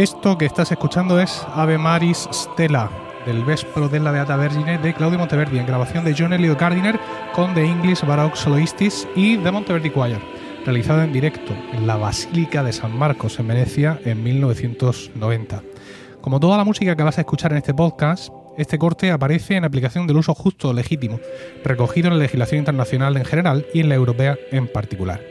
Esto que estás escuchando es Ave Maris Stella, del Vespro della Beata Vergine de Claudio Monteverdi, en grabación de John Elliot Gardiner con The English Baroque Soloists y The Monteverdi Choir, realizado en directo en la Basílica de San Marcos, en Venecia, en 1990. Como toda la música que vas a escuchar en este podcast, este corte aparece en aplicación del uso justo o legítimo, recogido en la legislación internacional en general y en la europea en particular.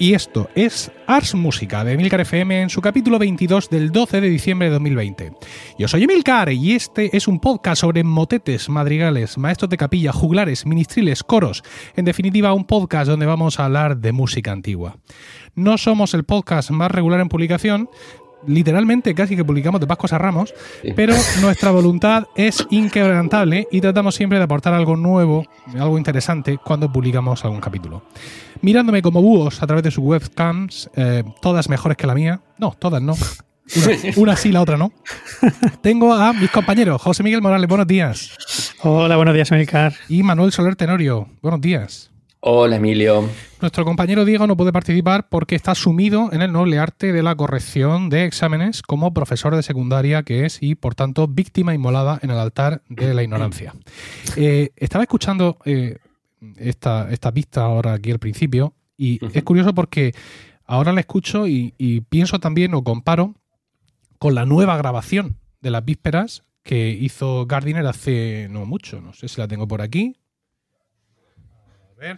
Y esto es Ars Música de Emilcar FM en su capítulo 22 del 12 de diciembre de 2020. Yo soy Emilcar y este es un podcast sobre motetes, madrigales, maestros de capilla, juglares, ministriles, coros. En definitiva, un podcast donde vamos a hablar de música antigua. No somos el podcast más regular en publicación, literalmente casi que publicamos de Pascuas a Ramos, pero nuestra voluntad es inquebrantable y tratamos siempre de aportar algo nuevo, algo interesante cuando publicamos algún capítulo. Mirándome como búhos a través de sus webcams, eh, todas mejores que la mía, no, todas no. Una, sí, la otra no. Tengo a mis compañeros, José Miguel Morales, buenos días. Hola, buenos días, Emilcar. Y Manuel Soler Tenorio, buenos días. Hola Emilio. Nuestro compañero Diego no puede participar porque está sumido en el noble arte de la corrección de exámenes como profesor de secundaria que es y por tanto víctima inmolada en el altar de la ignorancia. Eh, estaba escuchando eh, esta, esta pista ahora aquí al principio y es curioso porque ahora la escucho y, y pienso también o comparo con la nueva grabación de las vísperas que hizo Gardiner hace no mucho, no sé si la tengo por aquí,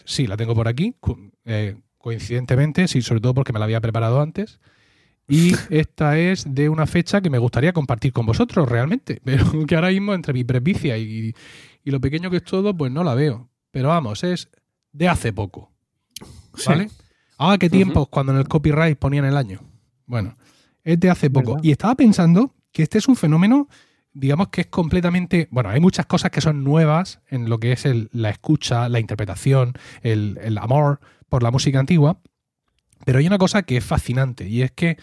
Sí, la tengo por aquí. Eh, coincidentemente, sí, sobre todo porque me la había preparado antes. Y esta es de una fecha que me gustaría compartir con vosotros realmente, pero que ahora mismo entre mi presbicia y, lo pequeño que es todo, pues no la veo. Pero vamos, es de hace poco. ¿Vale? Ah, qué tiempos cuando en el copyright ponían el año. Bueno, es de hace poco. Y estaba pensando que este es un fenómeno digamos que es completamente, bueno, hay muchas cosas que son nuevas en lo que es la escucha, la interpretación, el, amor por la música antigua, pero hay una cosa que es fascinante y es que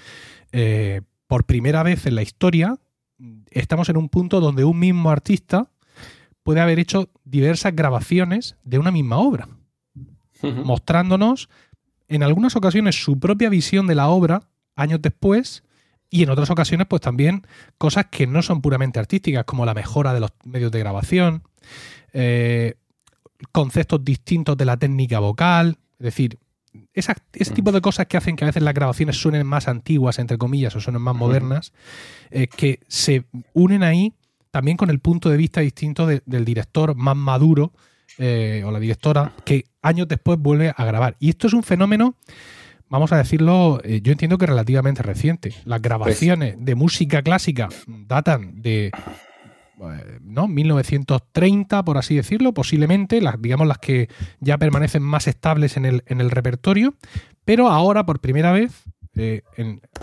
eh, por primera vez en la historia estamos en un punto donde un mismo artista puede haber hecho diversas grabaciones de una misma obra, mostrándonos en algunas ocasiones su propia visión de la obra años después y en otras ocasiones, pues también cosas que no son puramente artísticas, como la mejora de los medios de grabación, eh, conceptos distintos de la técnica vocal, es decir, ese tipo de cosas que hacen que a veces las grabaciones suenen más antiguas, entre comillas, o suenen más modernas, eh, que se unen ahí también con el punto de vista distinto del director más maduro eh, o la directora que años después vuelve a grabar. Y esto es un fenómeno vamos a decirlo, eh, yo entiendo que relativamente reciente. Las grabaciones pues de música clásica datan de eh, ¿no? 1930, por así decirlo, posiblemente, las, digamos las que ya permanecen más estables en el, en el repertorio, pero ahora por primera vez, eh,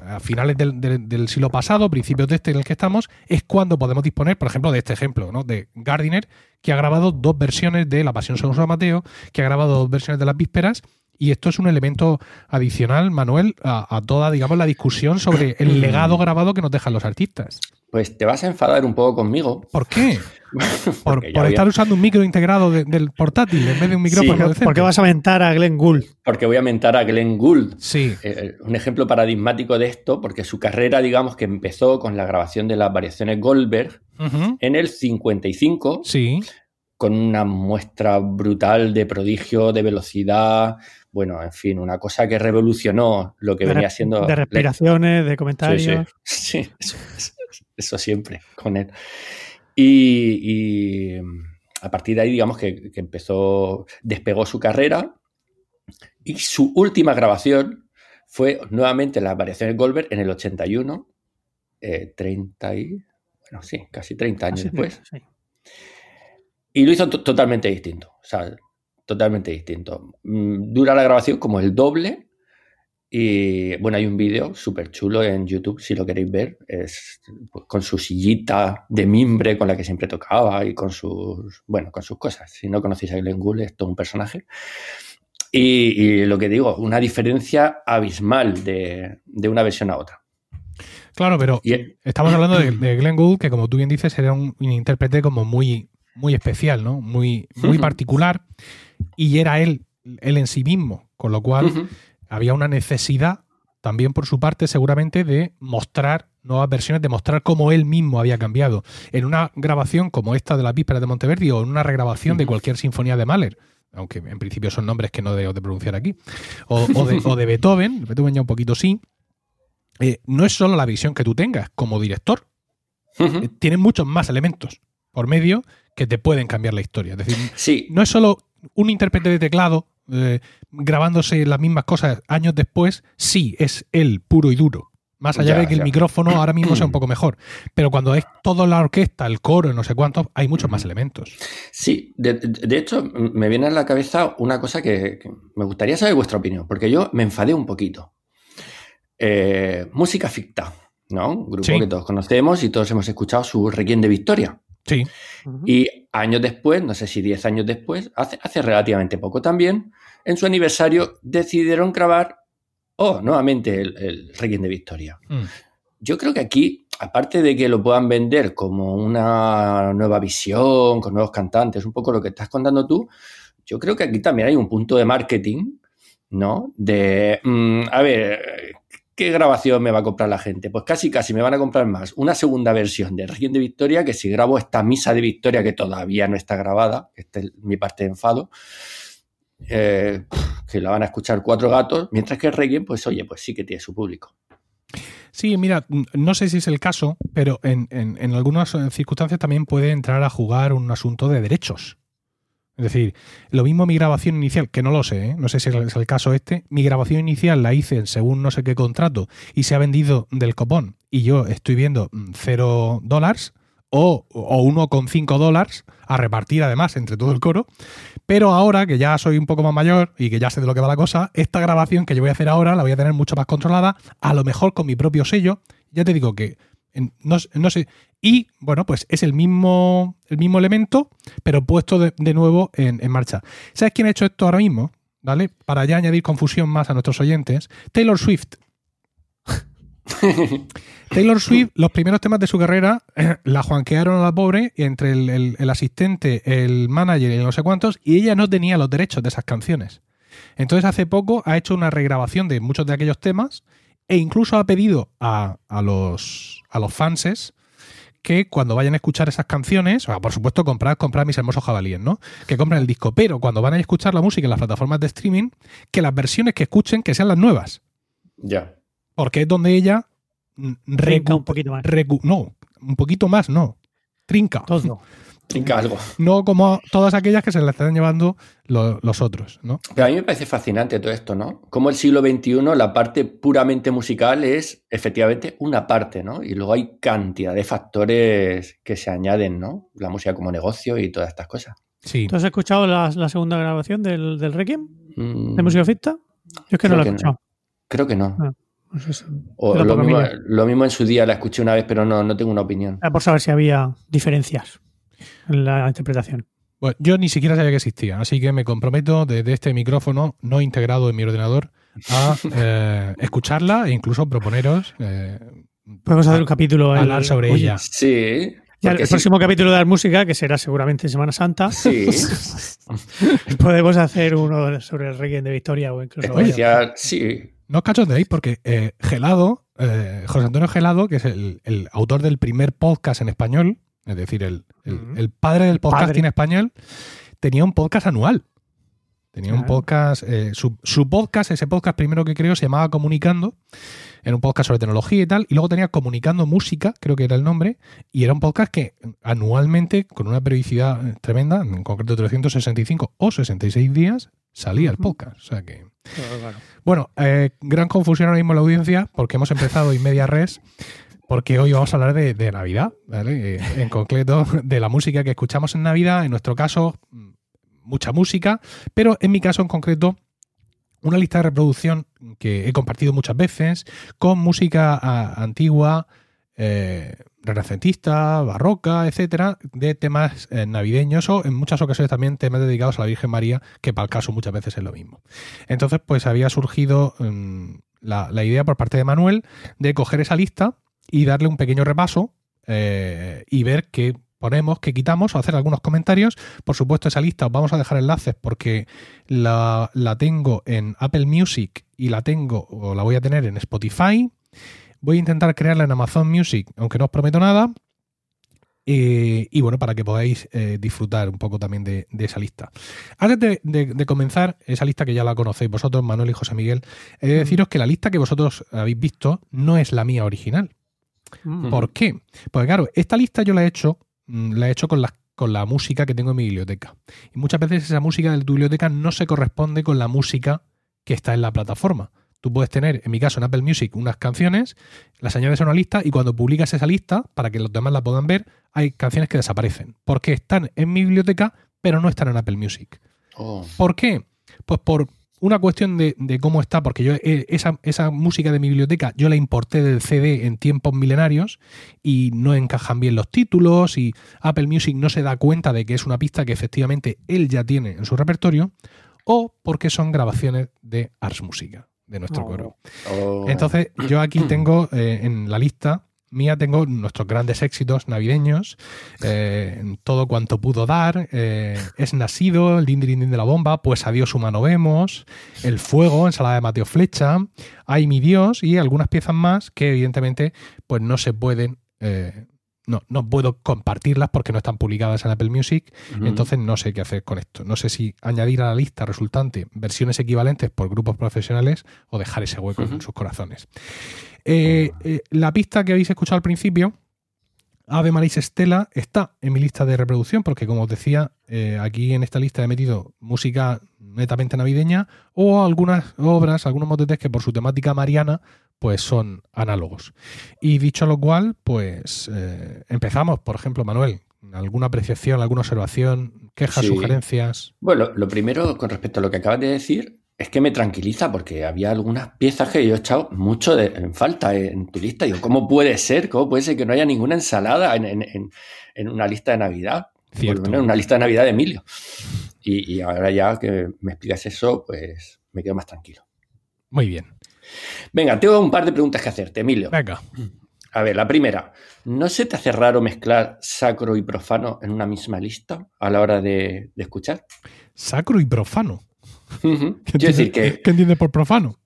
a finales del, siglo pasado, principios de este en el que estamos, es cuando podemos disponer, por ejemplo, de este ejemplo, ¿no? de Gardiner, que ha grabado dos versiones de La Pasión según San Mateo, que ha grabado dos versiones de las vísperas y esto es un elemento adicional, Manuel, a, toda, digamos, la discusión sobre el legado grabado que nos dejan los artistas. Pues te vas a enfadar un poco conmigo. ¿Por qué? por, estar usando un micro integrado del portátil en vez de un micrófono sí, ¿Por qué vas a mentar a Glenn Gould? Porque voy a mentar a Glenn Gould. Sí. Eh, eh, un ejemplo paradigmático de esto, porque su carrera, digamos, que empezó con la grabación de las variaciones Goldberg en el 55. Sí con una muestra brutal de prodigio, de velocidad, bueno, en fin, una cosa que revolucionó lo que venía siendo... De respiraciones, de comentarios. Sí, eso, siempre con él. Y, a partir de ahí, digamos que, empezó, despegó su carrera y su última grabación fue nuevamente las variaciones Goldberg en el 81, 30 eh, y, bueno, sí, casi 30 años después. Y lo hizo totalmente distinto. O sea, totalmente distinto. Mm, dura la grabación como el doble. Y bueno, hay un vídeo súper chulo en YouTube, si lo queréis ver, es pues, con su sillita de mimbre con la que siempre tocaba y con sus, bueno, con sus cosas. Si no conocéis a Glenn Gould, es todo un personaje. Y, lo que digo, una diferencia abismal de, una versión a otra. Claro, pero estamos hablando de, Glenn Gould, que como tú bien dices, era un, un intérprete como muy, muy especial, ¿no? Muy, muy particular y era él, él en sí mismo, con lo cual había una necesidad también por su parte seguramente de mostrar nuevas versiones de mostrar cómo él mismo había cambiado. En una grabación como esta de las vísperas de Monteverdi o en una regrabación de cualquier sinfonía de Mahler, aunque en principio son nombres que no debo de pronunciar aquí, o, de, Beethoven, Beethoven ya un poquito sí, eh, no es solo la visión que tú tengas como director, eh, tienen muchos más elementos por medio que te pueden cambiar la historia. Es decir, no es solo un intérprete de teclado eh, grabándose las mismas cosas años después, sí, es él puro y duro. Más allá de que el micrófono ahora mismo sea un poco mejor. Pero cuando es toda la orquesta, el coro, no sé cuántos, hay muchos más elementos. Sí, de, hecho, me viene a la cabeza una cosa que, me gustaría saber vuestra opinión, porque yo me enfadé un poquito. Eh, música ficta, ¿no? Un grupo que todos conocemos y todos hemos escuchado su Requiem de Victoria. Sí. Y años después, no sé si 10 años después, hace, hace relativamente poco también, en su aniversario decidieron grabar, oh, nuevamente el, el Requiem de Victoria. Mm. Yo creo que aquí, aparte de que lo puedan vender como una nueva visión, con nuevos cantantes, un poco lo que estás contando tú, yo creo que aquí también hay un punto de marketing, ¿no? De, mm, a ver, ¿qué grabación me va a comprar la gente? Pues casi, casi me van a comprar más una segunda versión de Requiem de Victoria que si grabo esta misa de Victoria que todavía no está grabada, esta es mi parte de enfado, eh, que la van a escuchar cuatro gatos, mientras que Requiem, pues oye, pues sí que tiene su público. Sí, mira, no sé si es el caso, pero en, en algunas circunstancias también puede entrar a jugar un asunto de derechos. Es decir, lo mismo mi grabación inicial, que no lo sé, ¿eh? no sé si es el caso este, mi grabación inicial la hice según no sé qué contrato y se ha vendido del copón y yo estoy viendo mm, cero dólares o, o 1,5 dólares a repartir además entre todo el coro, pero ahora que ya soy un poco más mayor y que ya sé de lo que va la cosa, esta grabación que yo voy a hacer ahora la voy a tener mucho más controlada, a lo mejor con mi propio sello, ya te digo que no, sé. Y bueno, pues es el mismo, el mismo elemento, pero puesto de, nuevo en, marcha. ¿Sabes quién ha hecho esto ahora mismo? ¿Vale? Para ya añadir confusión más a nuestros oyentes. Taylor Swift. Taylor Swift, los primeros temas de su carrera, la juanquearon a la pobre entre el, el, asistente, el manager y no sé cuántos, y ella no tenía los derechos de esas canciones. Entonces hace poco ha hecho una regrabación de muchos de aquellos temas e incluso ha pedido a, los, a los fanses que cuando vayan a escuchar esas canciones, o por supuesto comprar, comprar mis hermosos jabalíes, ¿no? Que compren el disco, pero cuando van a escuchar la música en las plataformas de streaming, que las versiones que escuchen que sean las nuevas. Ya. Porque es donde ella trinca un poquito más. no, un poquito más, no. Trinca. Todo. algo. No como todas aquellas que se le están llevando los otros, ¿no? Pero a mí me parece fascinante todo esto, ¿no? Como el siglo XXI, la parte puramente musical es efectivamente una parte, ¿no? Y luego hay cantidad de factores que se añaden, ¿no? La música como negocio y todas estas cosas. Sí. ¿Tú has escuchado la, segunda grabación del, del Requiem? ¿De música ficta? Yo es que no la he escuchado. Creo que no. Ah, pues o lo mismo, lo mismo, en su día la escuché una vez, pero no, no tengo una opinión. por saber si había diferencias en la interpretación. Bueno, yo ni siquiera sabía que existía, así que me comprometo desde este micrófono no integrado en mi ordenador a eh, escucharla e incluso proponeros. Eh, Podemos hacer un capítulo hablar sobre ella. Sí. el próximo capítulo de la música, que será seguramente en Semana Santa, sí. podemos hacer uno sobre el Requiem de Victoria o incluso. sí. No os cachondéis porque eh, Gelado, José Antonio Gelado, que es el, el, autor del primer podcast en español, es decir, el, padre del podcast en español, tenía un podcast anual. Tenía un podcast, eh, su, podcast, ese podcast primero que creo, se llamaba Comunicando, era un podcast sobre tecnología y tal, y luego tenía Comunicando Música, creo que era el nombre, y era un podcast que anualmente, con una periodicidad tremenda, en concreto 365 o 66 días, salía el podcast. O sea que... Bueno, eh, gran confusión ahora mismo en la audiencia, porque hemos empezado y media res porque hoy vamos a hablar de, Navidad, ¿vale? Eh, en concreto de la música que escuchamos en Navidad, en nuestro caso, mucha música, pero en mi caso en concreto, una lista de reproducción que he compartido muchas veces con música antigua, eh, renacentista, barroca, etcétera, de temas eh, navideños o en muchas ocasiones también temas dedicados a la Virgen María, que para el caso muchas veces es lo mismo. Entonces, pues había surgido mm, la idea por parte de Manuel de coger esa lista y darle un pequeño repaso eh, y ver qué ponemos, qué quitamos o hacer algunos comentarios. Por supuesto, esa lista os vamos a dejar enlaces porque la, tengo en Apple Music y la tengo o la voy a tener en Spotify. Voy a intentar crearla en Amazon Music, aunque no os prometo nada. Eh, y bueno, para que podáis eh, disfrutar un poco también de, esa lista. Antes de, comenzar, esa lista que ya la conocéis vosotros, Manuel y José Miguel, he de deciros que la lista que vosotros habéis visto no es la mía original. Mm. ¿Por qué? Porque claro, esta lista yo la he hecho, mm, la he hecho con la, con la música que tengo en mi biblioteca. Y muchas veces esa música de tu biblioteca no se corresponde con la música que está en la plataforma. Tú puedes tener, en mi caso, en Apple Music, unas canciones, las añades a una lista y cuando publicas esa lista, para que los demás la puedan ver, hay canciones que desaparecen. Porque están en mi biblioteca, pero no están en Apple Music. Oh. ¿Por qué? Pues por una cuestión de, cómo está, porque yo eh, esa, esa, música de mi biblioteca yo la importé del CD en tiempos milenarios y no encajan bien los títulos y Apple Music no se da cuenta de que es una pista que efectivamente él ya tiene en su repertorio o porque son grabaciones de Ars Música de nuestro oh. coro. Oh. Entonces, yo aquí tengo eh, en la lista mía tengo nuestros grandes éxitos navideños, eh, todo cuanto pudo dar, eh, es nacido, el din, din, de la bomba, pues adiós humano vemos, el fuego, ensalada de Mateo Flecha, hay mi Dios y algunas piezas más que evidentemente pues no se pueden no, no puedo compartirlas porque no están publicadas en Apple Music, entonces no sé qué hacer con esto. No sé si añadir a la lista resultante versiones equivalentes por grupos profesionales o dejar ese hueco en sus corazones. Eh, eh, la pista que habéis escuchado al principio, Ave Maris Estela, está en mi lista de reproducción porque, como os decía, eh, aquí en esta lista he metido música netamente navideña o algunas obras, algunos motetes que por su temática mariana pues son análogos. Y dicho lo cual, pues eh, empezamos, por ejemplo, Manuel, ¿alguna apreciación, alguna observación, quejas, sugerencias? Bueno, lo primero con respecto a lo que acabas de decir es que me tranquiliza porque había algunas piezas que yo he echado mucho en falta en tu lista. Yo, ¿cómo puede ser? ¿Cómo puede ser que no haya ninguna ensalada en, una lista de Navidad? Cierto. En una lista de Navidad de Emilio. Y, y ahora ya que me explicas eso, pues me quedo más tranquilo. Muy bien. Venga, tengo un par de preguntas que hacerte, Emilio. Venga. A ver, la primera, ¿no se te hace raro mezclar sacro y profano en una misma lista a la hora de, escuchar? Sacro y profano. ¿Qué, decir que, ¿Qué entiendes por profano?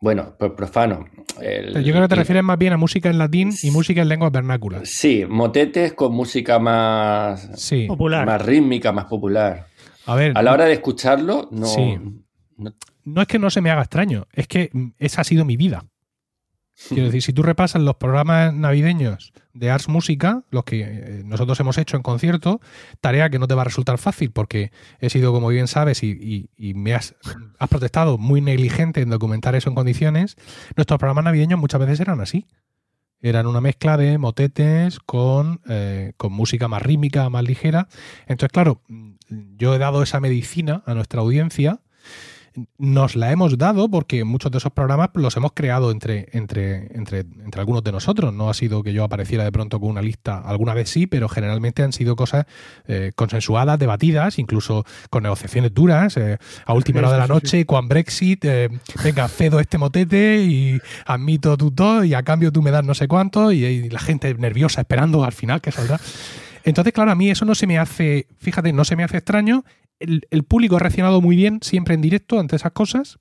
Bueno, por profano. Yo creo que te refieres más bien a música en latín y música en lenguas vernáculas. Sí, motetes con música más, popular. más rítmica, más popular. A ver. A la hora de escucharlo, no, no es que no se me haga extraño, es que esa ha sido mi vida. Quiero decir, si tú repasas los programas navideños de Ars Música, los que eh, nosotros hemos hecho en concierto, tarea que no te va a resultar fácil porque he sido, como bien sabes, y, me has, protestado muy negligente en documentar eso en condiciones, nuestros programas navideños muchas veces eran así. Eran una mezcla de motetes con, eh, con música más rítmica, más ligera. Entonces, claro, yo he dado esa medicina a nuestra audiencia nos la hemos dado porque muchos de esos programas los hemos creado entre, entre, entre, entre algunos de nosotros. No ha sido que yo apareciera de pronto con una lista, alguna vez sí, pero generalmente han sido cosas eh, consensuadas, debatidas, incluso con negociaciones duras, eh, a última hora de la noche, con Brexit, eh, venga, cedo este motete y admito tu todo y a cambio tú me das no sé cuánto y la gente nerviosa esperando al final que saldrá. Entonces, claro, a mí eso no se me hace, fíjate, no se me hace extraño el, público ha reaccionado muy bien, siempre en directo, ante esas cosas.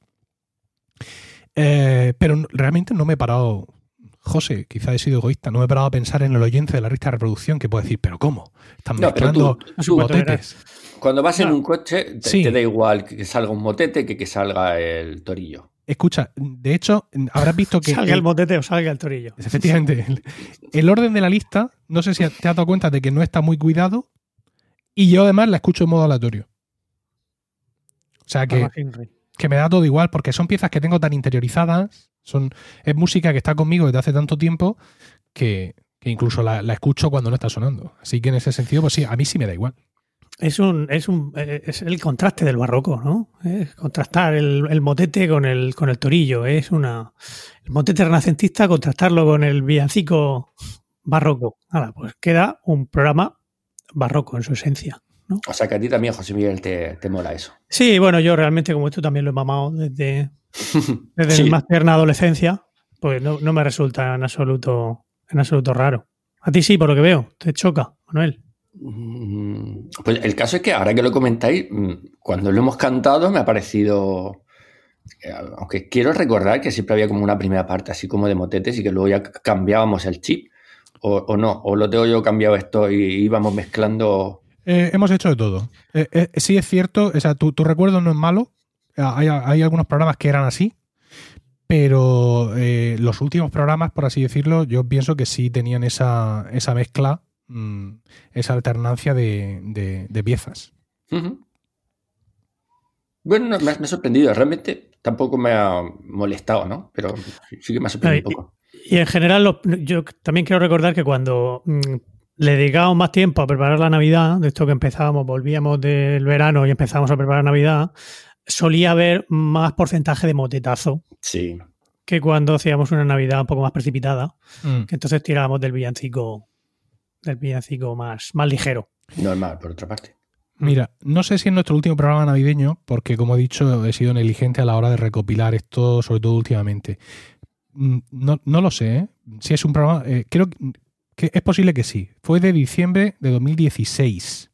Eh, pero realmente no me he parado, José, quizá he sido egoísta, no me he parado a pensar en el oyente de la lista de reproducción que puede decir, pero ¿cómo? Están mezclando motetes. Cuando vas en un coche, te, da igual que salga un motete que que salga el torillo. Escucha, de hecho, habrás visto que. salga el, motete o salga el torillo. Efectivamente. El, orden de la lista, no sé si te has dado cuenta de que no está muy cuidado. Y yo además la escucho en modo aleatorio. O sea que, que me da todo igual porque son piezas que tengo tan interiorizadas, son, es música que está conmigo desde hace tanto tiempo que, incluso la, escucho cuando no está sonando. Así que en ese sentido, pues sí, a mí sí me da igual. Es un, es un, es el contraste del barroco, ¿no? Es contrastar el, motete con el, con el torillo. Es una. El motete renacentista, contrastarlo con el villancico barroco. Ahora, pues queda un programa barroco en su esencia. O sea que a ti también, José Miguel, te, mola eso. Sí, bueno, yo realmente como tú también lo he mamado desde, desde mi más tierna adolescencia, pues no, me resulta en absoluto, en absoluto raro. A ti sí, por lo que veo, te choca, Manuel. Mm, pues el caso es que ahora que lo comentáis, mm, cuando lo hemos cantado me ha parecido eh, aunque quiero recordar que siempre había como una primera parte así como de motetes y que luego ya cambiábamos el chip. O, no, o lo tengo yo cambiado esto y íbamos mezclando. Eh, hemos hecho de todo. Eh, sí es cierto, o sea, tu, recuerdo no es malo. Hay, hay, algunos programas que eran así, pero los últimos programas, por así decirlo, yo pienso que sí tenían esa, esa mezcla, mm, esa alternancia de, de, piezas. Bueno, me, ha, sorprendido. Realmente tampoco me ha molestado, ¿no? Pero sí que me ha sorprendido un poco. Y en general, yo también quiero recordar que cuando mm, le dedicábamos más tiempo a preparar la Navidad, de esto que empezábamos, volvíamos del verano y empezábamos a preparar Navidad, solía haber más porcentaje de motetazo. Sí. Que cuando hacíamos una Navidad un poco más precipitada, mm. que entonces tirábamos del villancico, del villancico más, más ligero. Normal, por otra parte. Mira, no sé si es nuestro último programa navideño, porque como he dicho, he sido negligente a la hora de recopilar esto, sobre todo últimamente. Mm, no, no lo sé, ¿eh? Si es un programa, eh, creo es posible que sí. Fue de diciembre de 2016.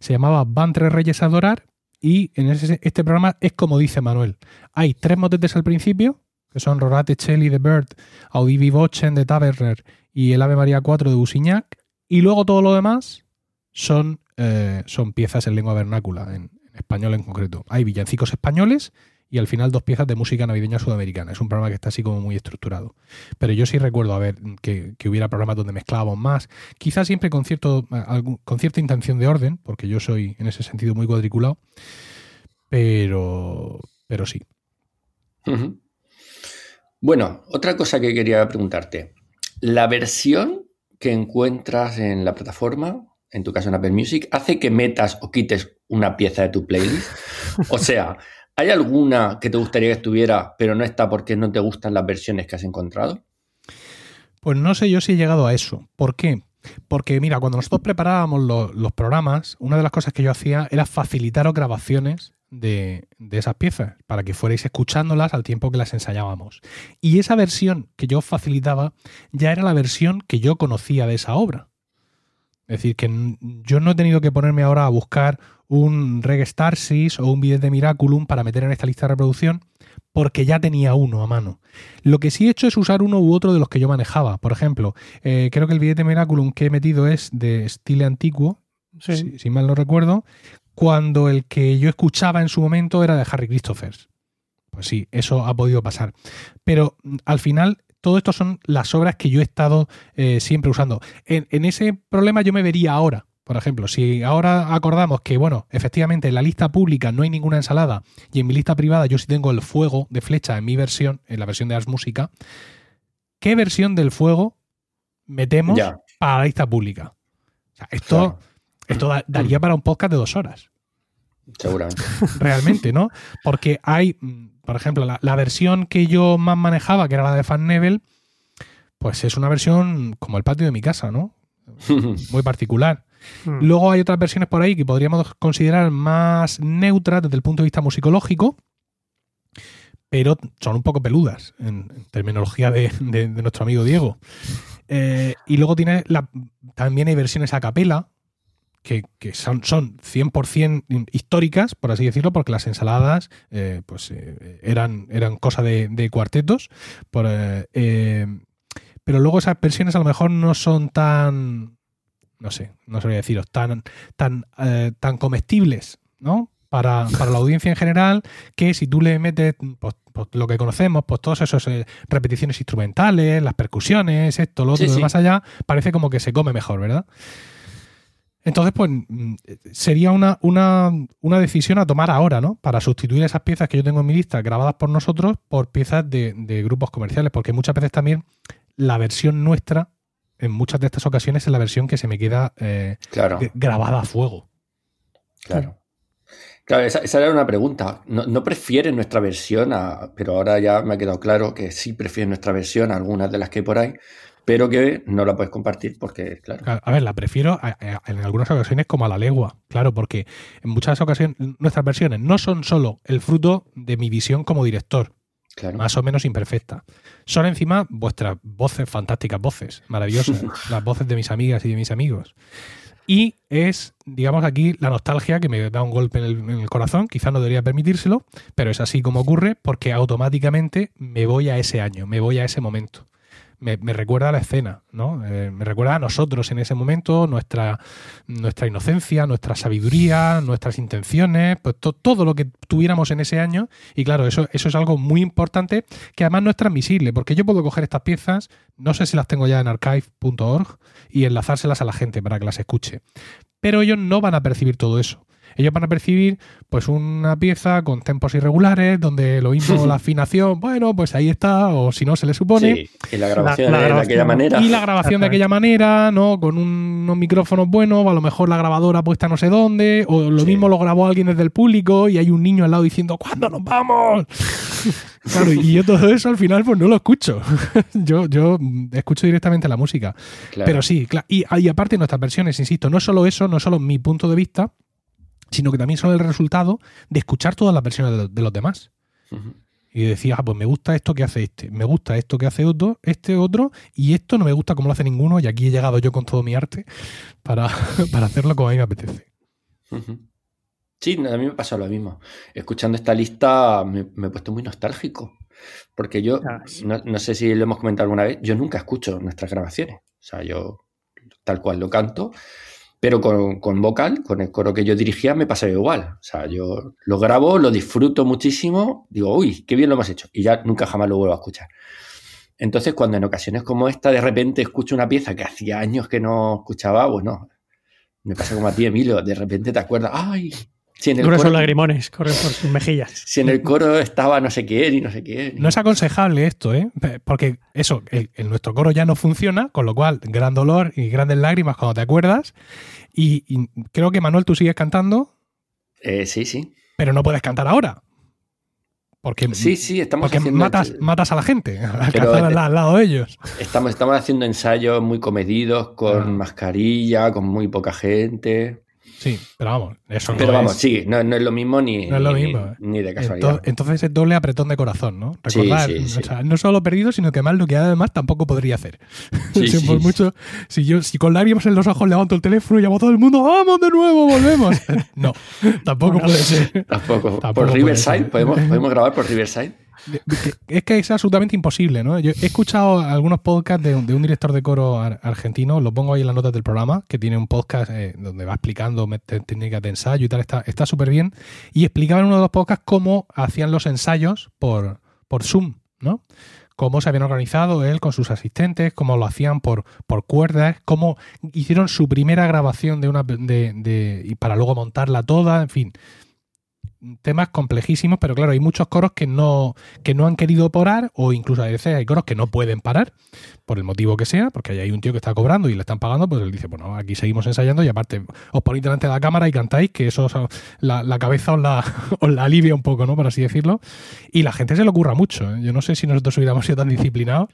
Se llamaba Van Tres Reyes a Adorar y en este programa es como dice Manuel. Hay tres motetes al principio, que son Rorate Chelly de Bird, Audivi Bochen de Taverner y el Ave María 4 de Busignac. Y luego todo lo demás son eh, son piezas en lengua vernácula, en, español en concreto. Hay villancicos españoles y al final dos piezas de música navideña sudamericana. Es un programa que está así como muy estructurado. Pero yo sí recuerdo a ver que, hubiera programas donde mezclábamos más, quizás siempre con, cierto, con cierta intención de orden, porque yo soy en ese sentido muy cuadriculado, pero, pero sí. Bueno, otra cosa que quería preguntarte. La versión que encuentras en la plataforma en tu caso en Apple Music, hace que metas o quites una pieza de tu playlist? O sea, ¿hay alguna que te gustaría que estuviera, pero no está porque no te gustan las versiones que has encontrado? Pues no sé yo si he llegado a eso. ¿Por qué? Porque mira, cuando nosotros preparábamos los, programas, una de las cosas que yo hacía era facilitaros grabaciones de, de, esas piezas para que fuerais escuchándolas al tiempo que las ensayábamos. Y esa versión que yo facilitaba ya era la versión que yo conocía de esa obra. Es decir, que yo no he tenido que ponerme ahora a buscar un Reggae Starsis o un video de Miraculum para meter en esta lista de reproducción, porque ya tenía uno a mano. Lo que sí he hecho es usar uno u otro de los que yo manejaba. Por ejemplo, eh, creo que el video de Miraculum que he metido es de estilo antiguo, si, mal no recuerdo, cuando el que yo escuchaba en su momento era de Harry Christophers. Pues sí, eso ha podido pasar. Pero mm, al final todo esto son las obras que yo he estado eh, siempre usando. En, ese problema yo me vería ahora. Por ejemplo, si ahora acordamos que, bueno, efectivamente en la lista pública no hay ninguna ensalada y en mi lista privada yo sí tengo el fuego de flecha en mi versión, en la versión de Ars Música, ¿qué versión del fuego metemos para la lista pública? esto, esto daría para un podcast de dos horas. Seguramente. Realmente, ¿no? Porque hay mm, por ejemplo, la, versión que yo más manejaba, que era la de Fan Nebel, pues es una versión como el patio de mi casa, ¿no? Muy particular. Hmm. Luego hay otras versiones por ahí que podríamos considerar más neutras desde el punto de vista musicológico, pero son un poco peludas en, terminología de, nuestro amigo Diego. Eh, y luego tiene la, también hay versiones a capela, que, son, son 100% históricas, por así decirlo, porque las ensaladas eh, pues, eh, eran, eran cosa de, cuartetos. Eh, pero luego esas versiones a lo mejor no son tan, no sé, no sabría deciros, tan, tan, tan comestibles, ¿no? Para, la audiencia en general, que si tú le metes pues, pues, lo que conocemos, pues todas esas repeticiones instrumentales, las percusiones, esto, lo otro, más allá, parece como que se come mejor, ¿verdad? Entonces, pues mm, sería una, una, decisión a tomar ahora, ¿no? Para sustituir esas piezas que yo tengo en mi lista grabadas por nosotros por piezas de, grupos comerciales, porque muchas veces también la versión nuestra, en muchas de estas ocasiones, es la versión que se me queda eh, grabada a fuego. Claro. Claro, esa, era una pregunta. ¿No, no prefieres nuestra versión? pero ahora ya me ha quedado claro que sí prefieres nuestra versión a algunas de las que hay por ahí pero que no la puedes compartir porque, claro. A ver, la prefiero en algunas ocasiones como a la legua, claro, porque en muchas ocasiones nuestras versiones no son solo el fruto de mi visión como director, más o menos imperfecta. Son encima vuestras voces, fantásticas voces, maravillosas, las voces de mis amigas y de mis amigos. Y es, digamos, aquí la nostalgia que me da un golpe en el, en el corazón. Quizás no debería permitírselo, pero es así como ocurre porque automáticamente me voy a ese año, me voy a ese momento me, recuerda a la escena, ¿no? Eh, me recuerda a nosotros en ese momento, nuestra, nuestra inocencia, nuestra sabiduría, nuestras intenciones, pues todo lo que tuviéramos en ese año. Y claro, eso, eso es algo muy importante que además no es transmisible, porque yo puedo coger estas piezas, no sé si las tengo ya en archive.org, y enlazárselas a la gente para que las escuche. Pero ellos no van a percibir todo eso ellos van a percibir pues una pieza con tempos irregulares, donde lo mismo la afinación, bueno, pues ahí está, o si no se le supone. Sí, y la grabación de aquella manera. Y la grabación de aquella manera, ¿no? Con unos micrófonos buenos, o a lo mejor la grabadora puesta no sé dónde, o lo mismo lo grabó alguien desde el público y hay un niño al lado diciendo, ¿cuándo nos vamos? claro, y yo todo eso al final pues no lo escucho. yo, yo escucho directamente la música. Pero sí, claro. Y, y aparte nuestras versiones, insisto, no es solo eso, no es solo mi punto de vista, sino que también son el resultado de escuchar todas las versiones de, los demás. Y decía, ah, pues me gusta esto que hace este, me gusta esto que hace otro, este otro, y esto no me gusta como lo hace ninguno, y aquí he llegado yo con todo mi arte para, hacerlo como a mí me apetece. Sí, a mí me pasa lo mismo. Escuchando esta lista me, he puesto muy nostálgico, porque yo, ah, no, no, sé si lo hemos comentado alguna vez, yo nunca escucho nuestras grabaciones. O sea, yo tal cual lo canto, pero con, vocal, con el coro que yo dirigía, me pasa igual. O sea, yo lo grabo, lo disfruto muchísimo, digo, uy, qué bien lo hemos hecho, y ya nunca jamás lo vuelvo a escuchar. Entonces, cuando en ocasiones como esta, de repente escucho una pieza que hacía años que no escuchaba, bueno, me pasa como a ti, Emilio, de repente te acuerdas, ay, si en el coro, son lagrimones, corren por sus mejillas. Si en el coro estaba no sé quién y no sé quién. No es aconsejable esto, ¿eh? Porque eso, en nuestro coro ya no funciona, con lo cual, gran dolor y grandes lágrimas cuando te acuerdas. Y, creo que Manuel, tú sigues cantando. Eh, sí, sí. Pero no puedes cantar ahora. Porque, sí, sí, estamos porque matas, matas a la gente, al, lado de ellos. Estamos, estamos haciendo ensayos muy comedidos, con ah. mascarilla, con muy poca gente. Sí, pero vamos, eso Pero vamos, sí, no, es lo mismo ni, ni, de casualidad. Entonces, es doble apretón de corazón, ¿no? Recordar, O sea, no solo perdido, sino que mal lo que además tampoco podría hacer. por mucho, si yo si con lágrimas en los ojos levanto el teléfono y llamo a todo el mundo, ¡vamos de nuevo, volvemos! no, tampoco puede ser. Tampoco. ¿Por Riverside? ¿Podemos, ¿Podemos grabar por Riverside? Es que es absolutamente imposible, ¿no? Yo he escuchado algunos podcasts de, un director de coro argentino, lo pongo ahí en las notas del programa, que tiene un podcast eh, donde va explicando técnicas de ensayo y tal, está súper bien. Y explicaba en uno de los podcasts cómo hacían los ensayos por, por Zoom, ¿no? Cómo se habían organizado él con sus asistentes, cómo lo hacían por, por cuerdas, cómo hicieron su primera grabación de una de, de, y para luego montarla toda, en fin temas complejísimos, pero claro, hay muchos coros que no, que no han querido parar, o incluso a veces hay coros que no pueden parar, por el motivo que sea, porque hay un tío que está cobrando y le están pagando, pues él dice, bueno, aquí seguimos ensayando y aparte os ponéis delante de la cámara y cantáis, que eso la, cabeza os la, os la, alivia un poco, ¿no? Por así decirlo. Y la gente se le ocurra mucho. ¿eh? Yo no sé si nosotros hubiéramos sido tan disciplinados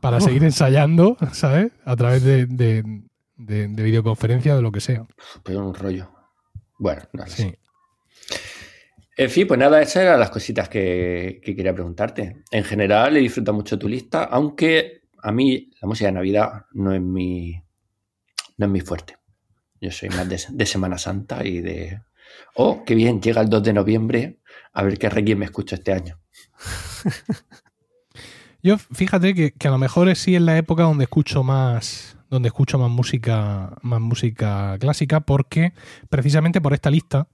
para seguir ensayando, ¿sabes? A través de, de, de, videoconferencia o de lo que sea. Pero un rollo. Bueno, no sé. En fin, pues nada, esas eran las cositas que, quería preguntarte. En general, he disfrutado mucho tu lista, aunque a mí la música de Navidad no es mi, no es mi fuerte. Yo soy más de, Semana Santa y de... Oh, qué bien, llega el 2 de noviembre, a ver qué requiem me escucho este año. Yo, fíjate que, que, a lo mejor es sí en la época donde escucho más donde escucho más música más música clásica porque precisamente por esta lista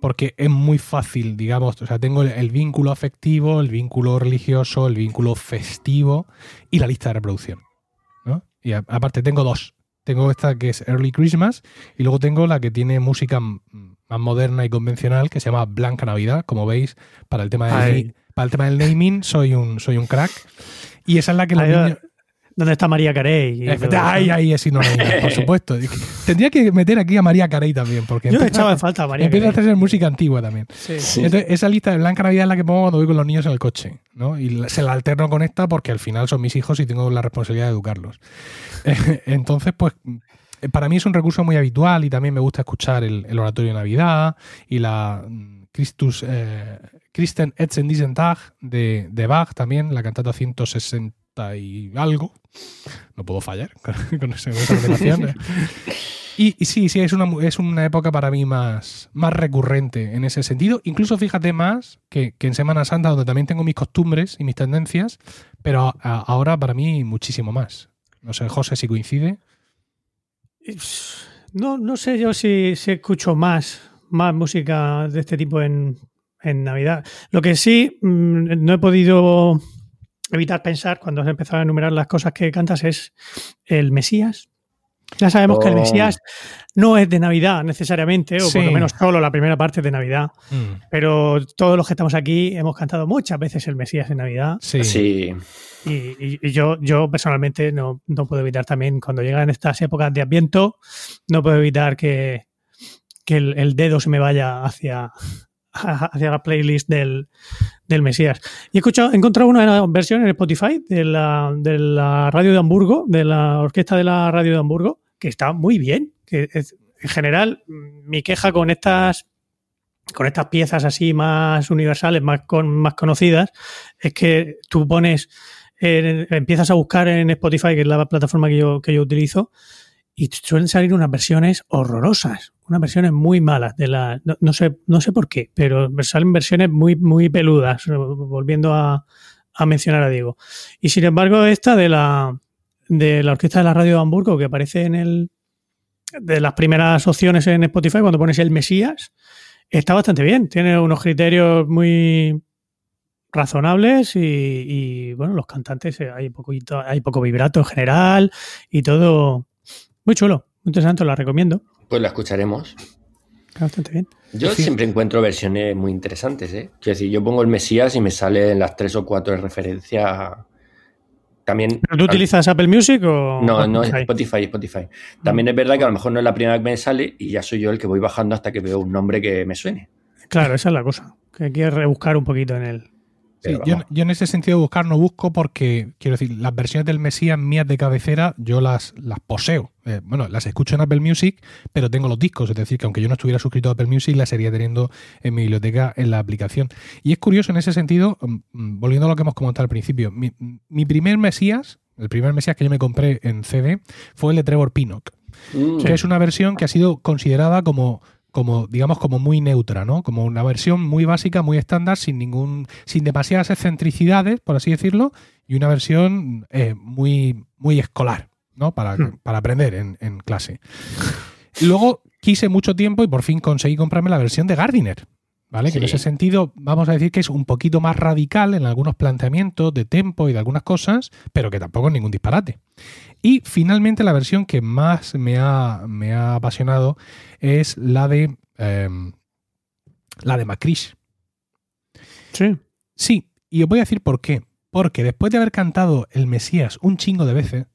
porque es muy fácil, digamos, o sea, tengo el, vínculo afectivo, el vínculo religioso, el vínculo festivo y la lista de reproducción. ¿no? Y aparte tengo dos. Tengo esta que es Early Christmas y luego tengo la que tiene música más moderna y convencional que se llama Blanca Navidad. Como veis, para el tema del, para el tema del naming soy un, soy un crack. Y esa es la que los niños ¿Dónde está María Carey? Ahí, ahí es por supuesto. Tendría que meter aquí a María Carey también. Porque Yo echaba en falta a María Empieza a hacer música antigua también. Entonces, esa lista de Blanca Navidad es la que pongo cuando voy con los niños en el coche. ¿no? Y se la alterno con esta porque al final son mis hijos y tengo la responsabilidad de educarlos. Entonces, pues para mí es un recurso muy habitual y también me gusta escuchar el, oratorio de Navidad y la mm, Christus, eh, Christen Etzen diesen Tag de, de Bach también, la cantata 160 y algo. No puedo fallar con, esa, ¿eh? Y, sí, sí, es una, es una época para mí más, más recurrente en ese sentido. Incluso fíjate más que, que en Semana Santa, donde también tengo mis costumbres y mis tendencias, pero ahora para mí muchísimo más. No sé, José, si coincide. No, no sé yo si, si escucho más, más música de este tipo en, en Navidad. Lo que sí mm, no he podido evitar pensar cuando has empezado a enumerar las cosas que cantas es el Mesías. Ya sabemos que el Oh. Mesías no es de Navidad necesariamente, o Sí. por lo menos solo la primera parte es de Navidad, Mm, pero todos los que estamos aquí hemos cantado muchas veces el Mesías en Navidad. sí. Sí. Y, y- y yo, yo personalmente no, no puedo evitar también, cuando llegan estas épocas de Adviento, no puedo evitar que, que el, el dedo se me vaya hacia, hacia la playlist del, del Mesías. Y he, escuchado, he encontrado una versión en Spotify de la, de la radio de Hamburgo, de la orquesta de la radio de Hamburgo, que está muy bien. Que es- en general, mi queja con estas con estas piezas así más universales, más, con, más conocidas, es que tú pones, en- empiezas a buscar en Spotify, que es la plataforma que yo, que yo utilizo, y suelen salir unas versiones horrorosas, unas versiones muy malas de la, no, sé, no sé por qué, pero salen versiones muy, muy peludas, volviendo a, mencionar a Diego. Y sin embargo, esta de la de la orquesta de la radio de Hamburgo, que aparece en el de las primeras opciones en Spotify, cuando pones el Mesías, está bastante bien. Tiene unos criterios muy razonables y, y, bueno, los cantantes eh, hay poquito, hay poco vibrato en general y todo muy chulo, muy interesante, la recomiendo. Pues la escucharemos. Bastante bien. Yo Sí. siempre encuentro versiones muy interesantes, ¿eh? Quiero decir, yo pongo el Mesías y me salen las tres o cuatro de referencia. También. ¿Pero tú utilizas Apple Music o No, no, Spotify? Spotify, Spotify. También es verdad que a lo mejor no es la primera que me sale y ya soy yo el que voy bajando hasta que veo un nombre que me suene. Claro, esa es la cosa, que hay que rebuscar un poquito en el... Sí, yo, yo en ese sentido de buscar no busco porque, quiero decir, las versiones del Mesías mías de cabecera yo las, las poseo. Eh, bueno, las escucho en Apple Music, pero tengo los discos. Es decir, que aunque yo no estuviera suscrito a Apple Music, las seguiría teniendo en mi biblioteca en la aplicación. Y es curioso en ese sentido, mm, mm, volviendo a lo que hemos comentado al principio, mi, mi primer Mesías, el primer Mesías que yo me compré en CD, fue el de Trevor Pinnock Mm, que es una versión que ha sido considerada como, como, digamos, como muy neutra, ¿no? Como una versión muy básica, muy estándar, sin ningún, sin demasiadas excentricidades, por así decirlo, y una versión eh, muy, muy escolar, ¿no? Para, Hmm. para aprender en, en clase. Luego quise mucho tiempo y por fin conseguí comprarme la versión de Gardiner. ¿Vale? Que en ese sentido, vamos a decir que es un poquito más radical en algunos planteamientos de tempo y de algunas cosas, pero que tampoco es ningún disparate. Y finalmente la versión que más me ha, me ha apasionado es la de em, la de Macrish. Sí. Sí, y os voy a decir por qué. Porque después de haber cantado El Mesías un chingo de veces,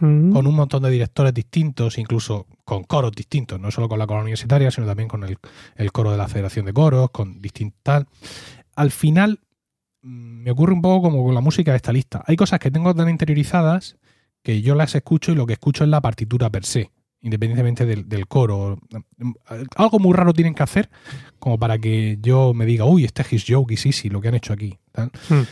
Mm. con un montón de directores distintos, incluso con coros distintos, no solo con la coro universitaria, sino también con el, el coro de la Federación de Coros, con distintas. Al final mm, me ocurre un poco como con la música de esta lista. Hay cosas que tengo tan interiorizadas que yo las escucho y lo que escucho es la partitura per se, independientemente del, del coro. Algo muy raro tienen que hacer como para que yo me diga, uy, este es His Joke y sí, sí, lo que han hecho aquí. tal Mm.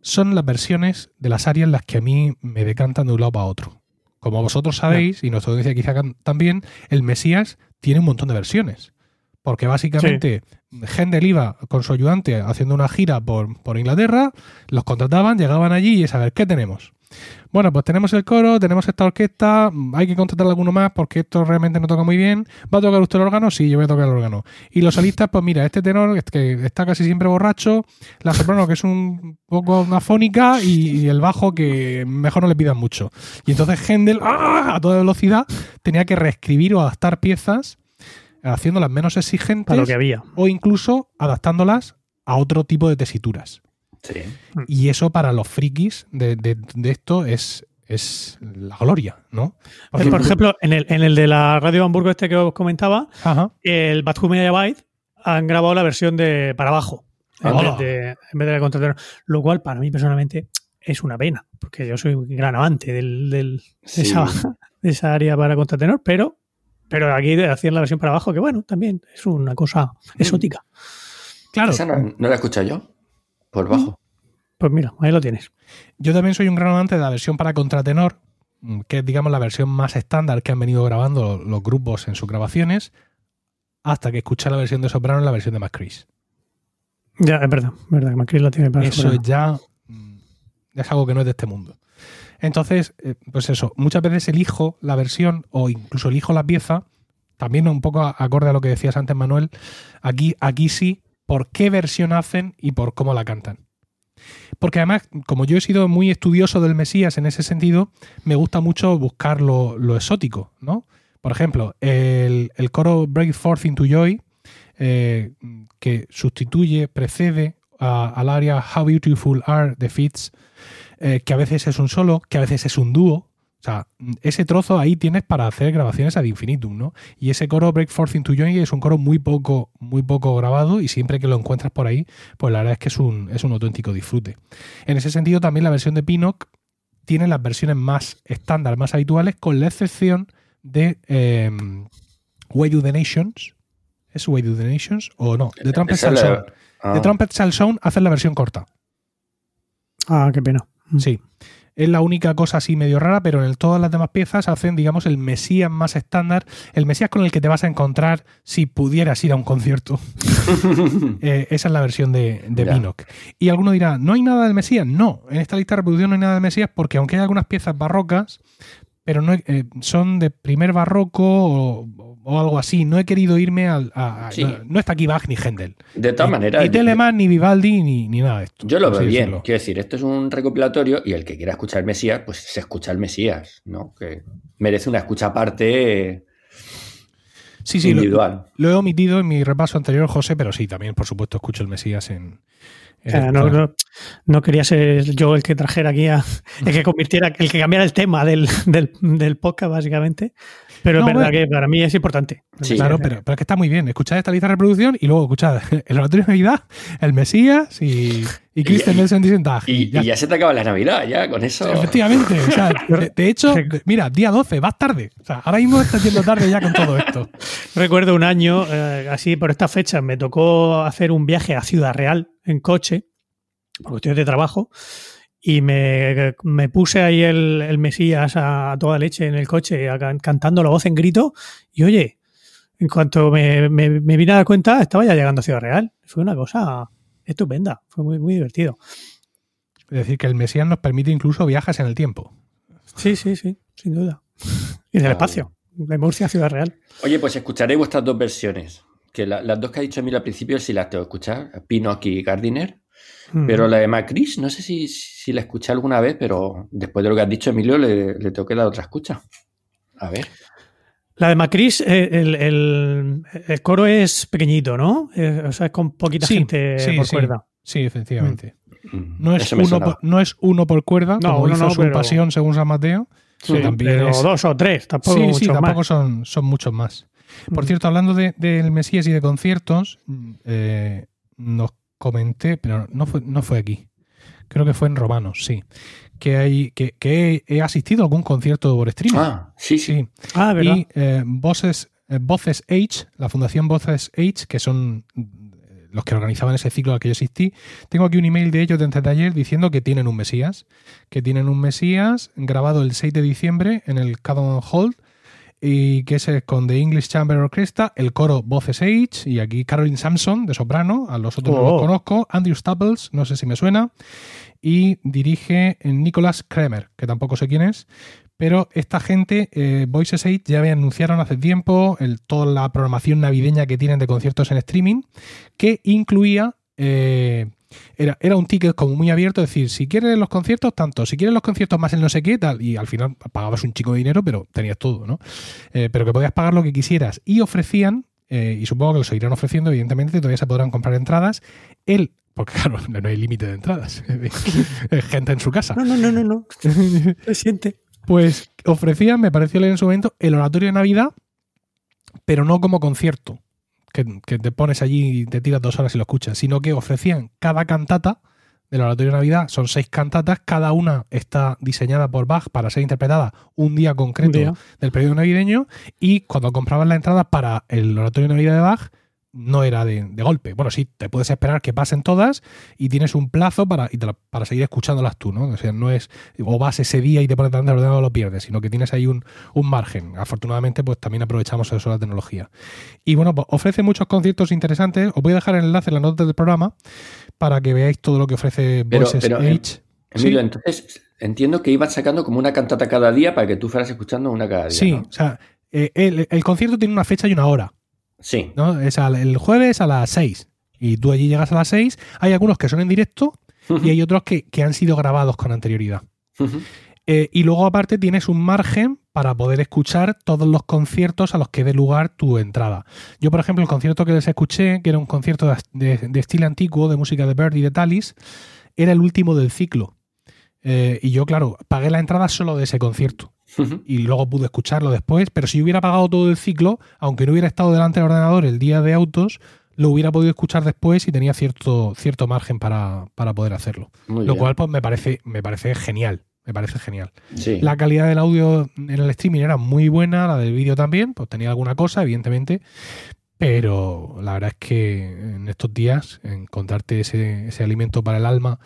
son las versiones de las áreas las que a mí me decantan de un lado para otro. Como vosotros sabéis, y nuestra audiencia quizá también, el Mesías tiene un montón de versiones. Porque básicamente Händel iba con su ayudante haciendo una gira por, por Inglaterra, los contrataban, llegaban allí y es a ver, ¿qué tenemos? Bueno, pues tenemos el coro, tenemos esta orquesta, hay que contratar alguno más porque esto realmente no toca muy bien. ¿Va a tocar usted el órgano? Sí, yo voy a tocar el órgano. Y los solistas, pues mira, este tenor que está casi siempre borracho, la soprano que es un poco una fónica y, y el bajo que mejor no le pidan mucho. Y entonces Händel, ¡ah! a toda velocidad, tenía que reescribir o adaptar piezas haciéndolas menos exigentes Para lo que había. o incluso adaptándolas a otro tipo de tesituras. Sí. Y eso para los frikis de, de- de esto es, es la gloria, ¿no? Eh, Por ejemplo, en el, en el de la radio de Hamburgo este que os comentaba, Ajá. el Bad Byte han grabado la versión de para abajo en vez, de, en vez de la contratenor. Lo cual, para mí personalmente, es una pena, porque yo soy un gran amante del, del- de, esa, de esa área para contratenor, pero, pero aquí hacían la versión para abajo, que bueno, también es una cosa exótica. Claro, Esa no, no la he escuchado yo. Por bajo. Pues mira, ahí lo tienes. yo también soy un gran amante de la versión para contratenor, mm, que es, digamos, la versión más estándar que han venido grabando los grupos en sus grabaciones, hasta que escuchar la versión de soprano en la versión de McCrease. Ya, es verdad, es verdad, lo tiene para Eso soprano. ya mm, es algo que no es de este mundo. Entonces, eh, pues eso, muchas veces elijo la versión o incluso elijo la pieza, también un poco acorde a lo que decías antes, Manuel, aquí, aquí sí, por qué versión hacen y por cómo la cantan. Porque además, como yo he sido muy estudioso del Mesías en ese sentido, me gusta mucho buscar lo, exótico, ¿no? Por ejemplo, el, el coro Break Forth into Joy, eh, que sustituye, precede al área How Beautiful Are the Fits, eh, que a veces es un solo, que a veces es un dúo. O sea, ese trozo ahí tienes para hacer grabaciones ad infinitum, ¿no? Y ese coro Break Forth into Joy es un coro muy poco, muy poco grabado y siempre que lo encuentras por ahí, pues la verdad es que es un, es un auténtico disfrute. En ese sentido, también la versión de Pinnock tiene las versiones más estándar, más habituales, con la excepción de eh, Way to the Nations. ¿Es Way to the Nations? ¿O no? De Trumpet Esa es Shall la- Sound. ah. De Trumpet Shall Sound hacen la versión corta. Ah, qué pena. Sí. Es la única cosa así medio rara, pero en el- todas las demás piezas hacen, digamos, el Mesías más estándar, el Mesías con el que te vas a encontrar si pudieras ir a un concierto. Eh, esa es la versión de, de. Pinnock. Y alguno dirá, ¿no hay nada del Mesías? No, en esta lista de reproducción no hay nada del Mesías porque aunque hay algunas piezas barrocas, pero no eh, son de primer barroco o, o algo así. No he querido irme al... a- a- Sí. no, no está aquí Bach ni Händel. De todas Ni- maneras, Ni Telemann, ni Vivaldi, ni, ni nada de esto. yo lo veo bien. decirlo. Quiero decir, esto es un recopilatorio y el que quiera escuchar el Mesías, pues se escucha el Mesías, ¿no? Que merece una escucha aparte Sí, sí, lo, individual. lo he omitido en mi repaso anterior, José, pero sí, también, por supuesto, escucho el Mesías en... Eh, no, no- no quería ser yo el que trajera aquí a. el que convirtiera, el que cambiara el tema del, del, del podcast, básicamente. Pero No, es verdad bueno. que para mí es importante. Sí. Claro, pero, pero es que está muy bien. Escuchad esta lista de reproducción y luego escuchad el Oratorio de Navidad, el Mesías y, y Christian Y- Nelson Disentage. Y, y ya se te acaba la Navidad, ya, con eso. Efectivamente. o sea, de, de hecho, mira, día 12, vas tarde. O sea, ahora mismo estás yendo tarde ya con todo esto. Recuerdo un año, eh, así por estas fechas, me tocó hacer un viaje a Ciudad Real en coche, por cuestiones de trabajo, y me, me puse ahí el, el Mesías a, toda leche en el coche, a can- cantando la voz en grito, y oye, en cuanto me, me, me vine a dar cuenta, estaba ya llegando a Ciudad Real. Fue una cosa estupenda, fue muy, muy divertido. Es decir, que el Mesías nos permite incluso viajes en el tiempo. Sí, sí, sí, sin duda. Y del Ah, espacio, de Murcia a Ciudad Real. Oye, pues escucharé vuestras dos versiones. Que la- las dos que ha dicho Emilio al principio sí las tengo que escuchar, y Gardiner. Mm. Pero la de Macris, no sé si, si la escuché alguna vez, pero después de lo que has dicho, Emilio, le, le tengo que dar otra escucha. A ver. La de Macris, eh, el, el- el coro es pequeñito, ¿no? Eh, o sea, es con poquita Sí, gente sí, por sí. cuerda. Sí, efectivamente. Mm, No, es uno por, no es uno por cuerda, No, como uno hizo no, su pero- pasión según San Mateo. Sí, también pero es- dos o tres, tampoco sí, sí, tampoco más. son, son muchos más. Por Mm. cierto, hablando de- del Mesías y de conciertos, eh, nos comenté, pero no fue, no fue aquí. Creo que fue en Romanos, sí. Que, hay, que, que he, he asistido a algún concierto por streaming. Ah, sí, sí. sí. Ah, ¿verdad? Y eh, Voces, eh, Voces Age, la Fundación Voces Age, que son eh, los que organizaban ese ciclo al que yo asistí, tengo aquí un email de ellos de antes de ayer diciendo que tienen un Mesías, que tienen un Mesías grabado el 6 de diciembre en el Cadon Hall y que es eh, con The English Chamber Orchestra, el coro Voces Age y aquí Caroline Sampson de soprano, a los otros no Oh. los conozco, Andrew Staples, no sé si me suena, y dirige Nicholas Kremer, que tampoco sé quién es, pero esta gente, eh, Voices 8, ya me anunciaron hace tiempo el- toda la programación navideña que tienen de conciertos en streaming, que incluía. eh, era, era un ticket como muy abierto, es decir, si quieres los conciertos, tanto, si quieres los conciertos más el no sé qué, tal, y al final pagabas un chico de dinero, pero tenías todo, ¿no? Eh, pero que podías pagar lo que quisieras. Y ofrecían, eh, y supongo que lo seguirán ofreciendo, evidentemente, todavía se podrán comprar entradas, el, porque claro, no hay límite de entradas, gente en su casa. No, no, no, no, no. Se siente. Pues ofrecían, me pareció leer en su momento, el oratorio de Navidad, pero no como concierto, que, que te pones allí y te tiras dos horas y lo escuchas, sino que ofrecían cada cantata del oratorio de Navidad, son seis cantatas, cada una está diseñada por Bach para ser interpretada un día concreto Un día. del periodo navideño, y cuando comprabas la entrada para el oratorio de Navidad de Bach, no era de, de golpe. Bueno, sí, te puedes esperar que pasen todas y tienes un plazo para, y te la- para seguir escuchándolas tú, ¿no? O sea, no es o vas ese día y te pones delante del ordenador o lo pierdes, sino que tienes ahí un, un margen. Afortunadamente, pues también aprovechamos eso de la tecnología. Y bueno, pues ofrece muchos conciertos interesantes. Os voy a dejar el enlace en las notas del programa para que veáis todo lo que ofrece Pero- Voices pero, em, Age. Emilio, Sí. entonces entiendo que iban sacando como una cantata cada día para que tú fueras escuchando una cada día. Sí, ¿no? o sea, eh, el, el concierto tiene una fecha y una hora. Sí. ¿no? Es al- el jueves a las 6. Y tú allí llegas a las 6. Hay algunos que son en directo y hay otros que, que han sido grabados con anterioridad. Eh, y luego aparte tienes un margen para poder escuchar todos los conciertos a los que dé lugar tu entrada. Yo, por ejemplo, el concierto que les escuché, que era un concierto de, de- de estilo antiguo, de música de Bird y de Talis, era el último del ciclo. Eh, y yo, claro, pagué la entrada solo de ese concierto y luego pude escucharlo después, pero si hubiera pagado todo el ciclo, aunque no hubiera estado delante del ordenador el día de autos, lo hubiera podido escuchar después y tenía cierto, cierto margen para, para poder hacerlo. Muy Lo bien. cual pues me parece, me parece genial. Me parece genial. Sí. La calidad del audio en el streaming era muy buena, la del vídeo también, pues tenía alguna cosa, evidentemente, pero la verdad es que en estos días encontrarte ese, ese alimento para el alma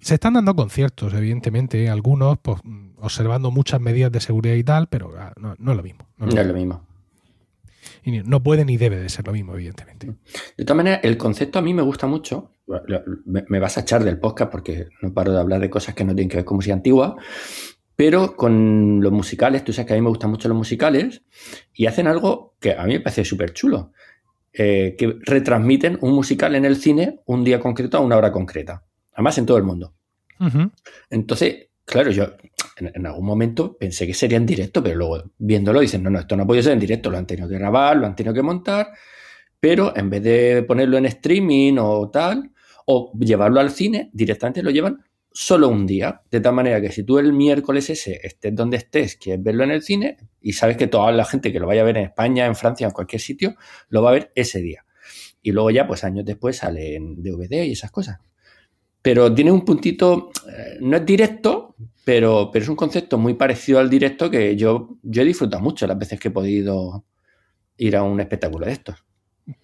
se están dando conciertos, evidentemente, algunos pues, observando muchas medidas de seguridad y tal, pero ah, no, no es lo mismo. No, es No lo es lo mismo. y no puede ni debe de ser lo mismo, evidentemente. De todas maneras, el concepto a mí me gusta mucho. Me vas a echar del podcast porque no paro de hablar de cosas que no tienen que ver con música antigua. Pero con los musicales, tú sabes que a mí me gustan mucho los musicales y hacen algo que a mí me parece súper chulo. Eh, que retransmiten un musical en el cine un día concreto a una hora concreta. Además, en todo el mundo. Entonces, claro, yo en, en algún momento pensé que sería en directo, pero luego viéndolo dicen, no, no, esto no puede ser en directo, lo han tenido que grabar, lo han tenido que montar, pero en vez de ponerlo en streaming o tal, o llevarlo al cine, directamente lo llevan solo un día, de tal manera que si tú el miércoles ese estés donde estés, quieres verlo en el cine, y sabes que toda la gente que lo vaya a ver en España, en Francia, en cualquier sitio, lo va a ver ese día. Y luego ya, pues años después sale en DVD y esas cosas pero tiene un puntito, eh, no es directo, pero, pero es un concepto muy parecido al directo que yo, yo he disfrutado mucho las veces que he podido ir a un espectáculo de estos.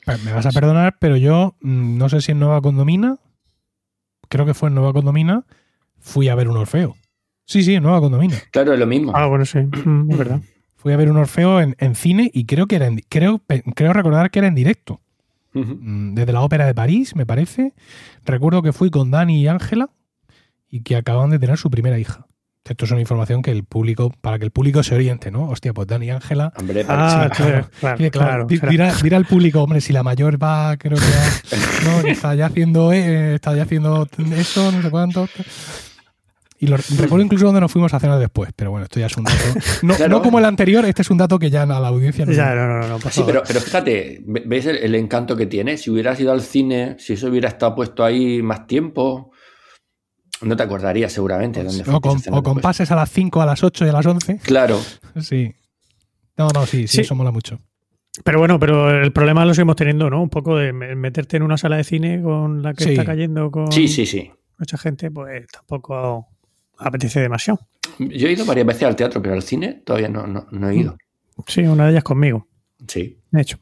Pues me vas a perdonar, pero yo mm, no sé si en Nueva Condomina, creo que fue en Nueva Condomina, fui a ver un Orfeo. Sí, sí, en Nueva Condomina. Claro, es lo mismo. Ah, bueno, sí, mm, es verdad. Fui a ver un Orfeo en, en cine y creo que era en, creo, creo recordar que era en directo. Mm, Desde la ópera de París, me parece. Recuerdo que fui con Dani y Ángela y que acaban de tener su primera hija. Esto es una información que el público, para que el público se oriente, ¿no? Hostia, pues Dani y Ángela. Hombre, Ah, sí, claro, claro, Sí, claro, claro, di- será- dirá, dirá al público, hombre, si la mayor va, creo que va- no, que está ya haciendo, eh, está ya haciendo eso, no sé cuánto. Y lo, recuerdo incluso donde nos fuimos a cenar después, pero bueno, esto ya es un dato. No, Claro. no como el anterior, este es un dato que ya a la audiencia no. Ya, no, no, no, no, por Sí, favor. pero, pero fíjate, ve- ¿ves el, el encanto que tiene? Si hubieras ido al cine, si eso hubiera estado puesto ahí más tiempo, no te acordarías seguramente de dónde o, con, o con pases a las 5, a las 8 y a las 11. Claro, Sí. No, no, sí, sí, Sí. eso mola mucho. Pero bueno, pero el problema lo seguimos teniendo, ¿no? Un poco de me- meterte en una sala de cine con la que Sí. está cayendo con sí, sí, sí. mucha gente, pues tampoco apetece demasiado. Yo he ido varias veces al teatro, pero al cine todavía no, no, no he ido. Sí, una de ellas conmigo, Sí. de hecho.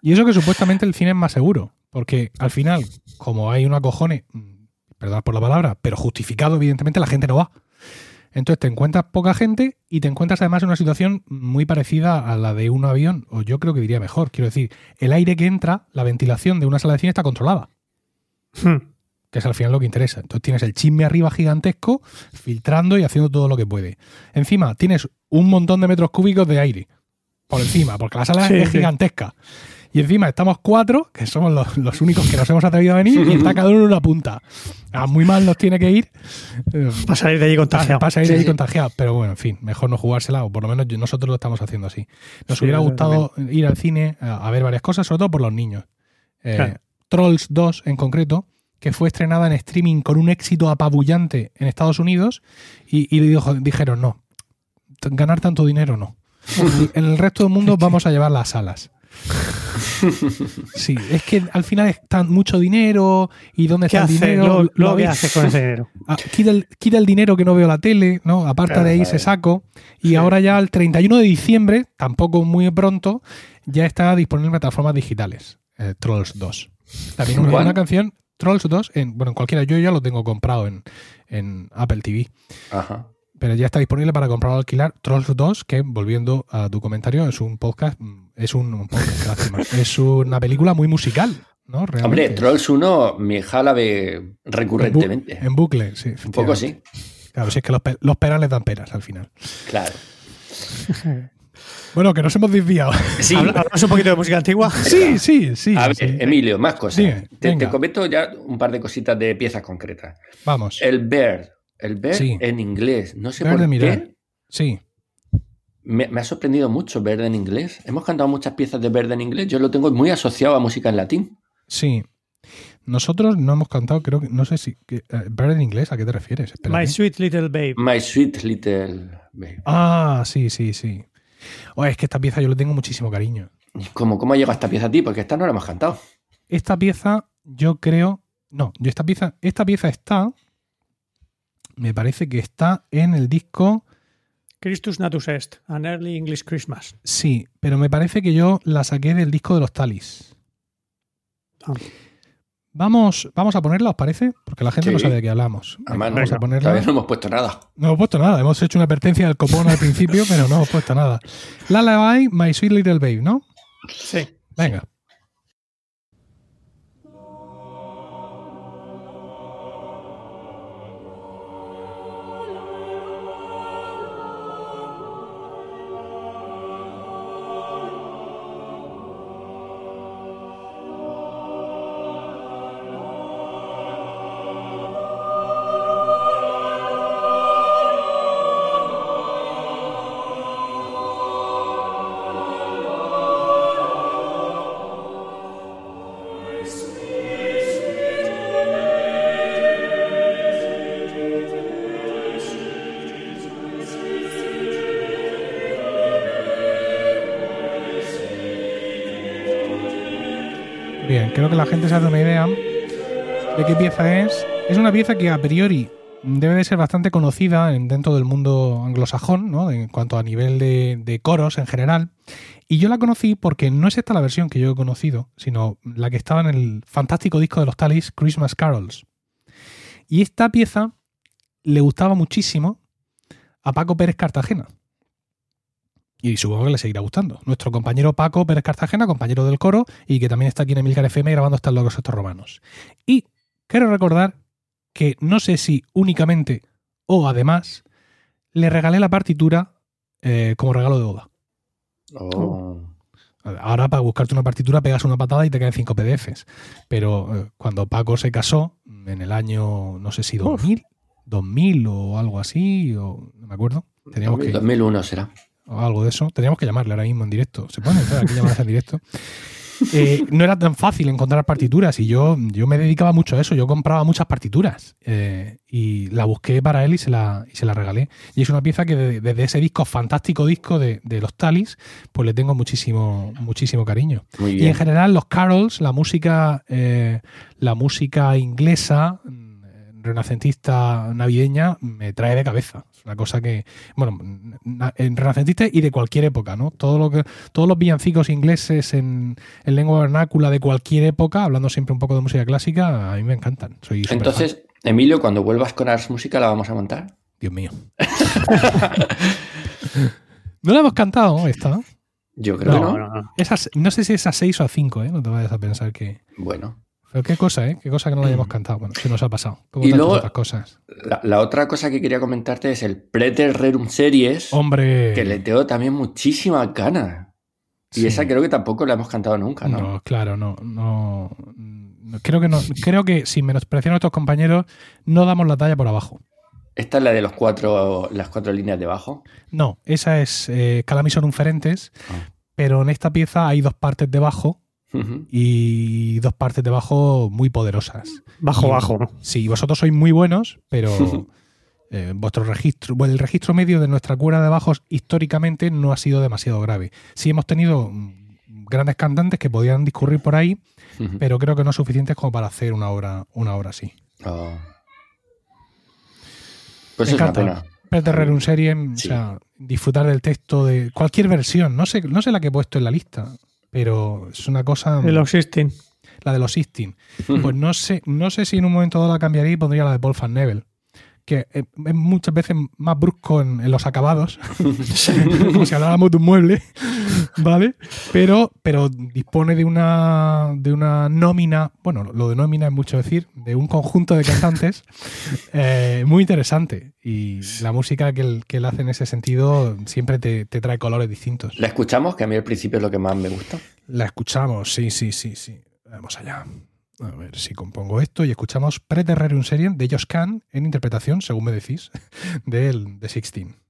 Y eso que supuestamente el cine es más seguro, porque al final, como hay un acojone, mm, perdón por la palabra, pero justificado, evidentemente, la gente no va. Entonces te encuentras poca gente y te encuentras además en una situación muy parecida a la de un avión, o yo creo que diría mejor. Quiero decir, el aire que entra, la ventilación de una sala de cine está controlada, Hmm. Que es al final lo que interesa. Entonces tienes el chisme arriba gigantesco, filtrando y haciendo todo lo que puede. Encima tienes un montón de metros cúbicos de aire por encima, porque la sala Sí, es sí. gigantesca. Y encima estamos cuatro, que somos los, los únicos que nos hemos atrevido a venir, y está cada uno en una punta. Ah, muy mal nos tiene que ir. Para salir de allí contagiado. Pasa a ir Sí, ahí sí. contagiado. Pero bueno, en fin, mejor no jugársela, o por lo menos nosotros lo estamos haciendo así. Nos Sí, hubiera gustado ir al cine a, a ver varias cosas, sobre todo por los niños. Eh, Claro. Trolls 2 en concreto, que fue estrenada en streaming con un éxito apabullante en Estados Unidos, y, y le dijo- dijeron, no, ganar tanto dinero no. En el resto del mundo vamos a llevar las salas. Sí, es que al final está mucho dinero y dónde ¿Qué está el dinero. Lo luego, ¿qué habéis- haces con ese dinero? Ah, quita, el, quita el dinero que no veo la tele, ¿no? Aparte Claro, de ahí claro. se saco. Y Sí. ahora ya el 31 de diciembre, tampoco muy pronto, ya está disponible en plataformas digitales. eh, Trolls 2. También una, una canción, Trolls 2, en, bueno, en cualquiera, yo ya lo tengo comprado en, en Apple TV, Ajá. pero ya está disponible para comprarlo o alquilar. Trolls 2, que volviendo a tu comentario, es un podcast, mm, es un, un podcast, lástima. es una película muy musical, ¿no? Hombre, Realmente. Trolls 1 me jala ve En bu- recurrentemente. En bucle, sí. Un poco sí. Claro, si es que los, pe- los peras les dan peras al final. claro. Bueno, que nos hemos desviado. Sí, Hablamos un poquito de música antigua. Sí, sí, sí. a ver, sí. Emilio, más cosas. Dime, te, te comento ya un par de cositas de piezas concretas. Vamos. El Bird. El Bird Sí. en inglés. No sé Bird por de qué. mirar. Sí. Me, me ha sorprendido mucho Bird en inglés. Hemos cantado muchas piezas de Bird en inglés. Yo lo tengo muy asociado a música en latín. Sí. Nosotros no hemos cantado, creo que, no sé si. que, eh, ¿Bird en inglés? ¿A qué te refieres? Espérate. My Sweet Little Babe. My Sweet Little Baby. Ah, sí, sí, sí. Oh, es que esta pieza yo le tengo muchísimo cariño. ¿Cómo, ¿Cómo llega esta pieza a ti? Porque esta no la hemos cantado. Esta pieza, yo creo. No, yo esta pieza. Esta pieza está. Me parece que está en el disco. Christus Natus Est, An Early English Christmas. Sí, pero me parece que yo la saqué del disco de los Talis. Ah. Vamos, vamos a ponerla, ¿os parece? Porque la gente Sí. no sabe de qué hablamos. Además, no, vamos a ponerla. todavía no hemos puesto nada. No hemos puesto nada. Hemos hecho una advertencia del copón al principio, pero no hemos puesto nada. Lullaby, My Sweet Little Babe, ¿no? Sí. Venga. Gente se hace una idea de qué pieza es. Es una pieza que a priori debe de ser bastante conocida en- dentro del mundo anglosajón, ¿no? En cuanto a nivel de, de coros en general. Y yo la conocí porque no es esta la versión que yo he conocido, sino la que estaba en el fantástico disco de los Talis, Christmas Carols. Y esta pieza le gustaba muchísimo a Paco Pérez Cartagena. Y supongo que le seguirá gustando. Nuestro compañero Paco Pérez Cartagena, compañero del coro, y que también está aquí en Emilcar FM grabando Están locos estos romanos. Y quiero recordar que no sé si únicamente o además le regalé la partitura eh, como regalo de boda. Oh. Ahora para buscarte una partitura pegas una patada y te caen cinco PDFs. Pero eh, cuando Paco se casó, en el año, no sé si 2000, 2000 o algo así, o no me acuerdo, teníamos que, 2001 será. O algo de eso, teníamos que llamarle ahora mismo en directo. ¿Se puede entrar aquí llamadas en directo? Eh, no era tan fácil encontrar partituras y yo, yo me dedicaba mucho a eso. Yo compraba muchas partituras eh, y la busqué para él y se la, y se la regalé. Y es una pieza que de- desde ese disco, fantástico disco de, de los Talis, pues le tengo muchísimo, muchísimo cariño. Y en general los carols, la música, eh, la música inglesa, renacentista navideña, me trae de cabeza. Es una cosa que, bueno, en renacentista y de cualquier época, ¿no? Todo lo que, todos los villancicos ingleses en, en lengua vernácula de cualquier época, hablando siempre un poco de música clásica, a mí me encantan. Soy. Entonces, Emilio, cuando vuelvas con Ars Música, ¿la vamos a montar? Dios mío. no la hemos cantado esta, ¿no? Yo creo que No, no. no, no. Esas- no sé si es a 6 o a 5, ¿eh? No te vayas a pensar que... Bueno, Pero qué cosa, ¿eh? Qué cosa que no la hayamos cantado. Bueno, se nos ha pasado. Como Y luego- otras cosas. la, la otra cosa que quería comentarte es el Preter Rerum Series, Hombre. que le tengo también muchísimas ganas. Y Sí. esa creo que tampoco la hemos cantado nunca, ¿no? No, claro, no, no, no, Creo que no. Creo que sin menospreciar a nuestros compañeros, no damos la talla por abajo. Esta es la de los cuatro, las cuatro líneas de bajo. No, esa es eh, Calamison Unferentes, Ah. pero en esta pieza hay dos partes de y dos partes de bajo muy poderosas. Bajo, Y- bajo. ¿no? Sí, vosotros sois muy buenos, pero eh, vuestro registro, bueno, el registro medio de nuestra cura de bajos históricamente no ha sido demasiado grave. Sí hemos tenido mm, grandes cantantes que podían discurrir por ahí, pero creo que no suficientes como para hacer una obra, una obra así. Oh. Pues Me es una encanta. pena. Preterrer un serie, Sí. o sea, disfrutar del texto de cualquier versión. No sé, no sé la que he puesto en la lista. Pero es una cosa. De los Sistine. La de los Sistine. Pues no sé, no sé si en un momento dado la cambiaría y pondría la de Paul Van Nebel que es muchas veces más brusco en, los acabados, como si habláramos de un mueble, ¿vale? Pero, pero dispone de una, de una nómina, bueno, lo de nómina es mucho decir, de un conjunto de cantantes eh, muy interesante. Y la música que él, que él, hace en ese sentido siempre te, te trae colores distintos. ¿La escuchamos? Que a mí al principio es lo que más me gusta. La escuchamos, sí, sí, sí, sí. Vamos allá. A ver si compongo esto y escuchamos Preterrarium Serien de Josh Kahn en interpretación, según me decís, del de Sixteen.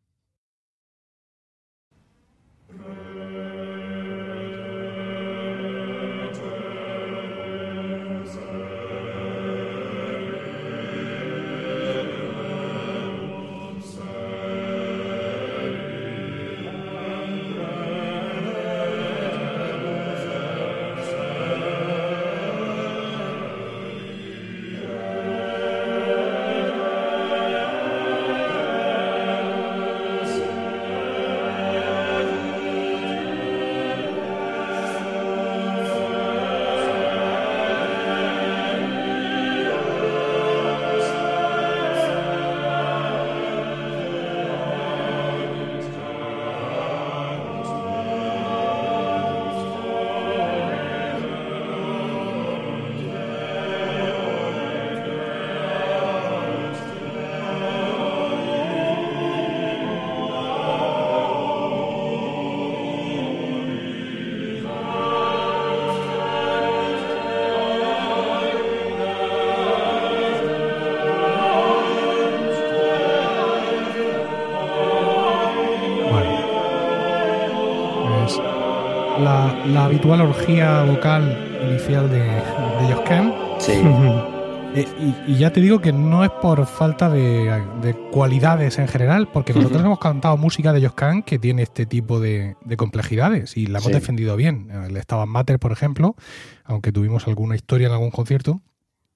La habitual orgía vocal inicial de, de Josh Sí. Eh, y, ya te digo que no es por falta de, cualidades en general, porque nosotros hemos cantado música de Kahn que tiene este tipo de, complejidades y la hemos defendido bien. El Estaban Matter, por ejemplo, aunque tuvimos alguna historia en algún concierto.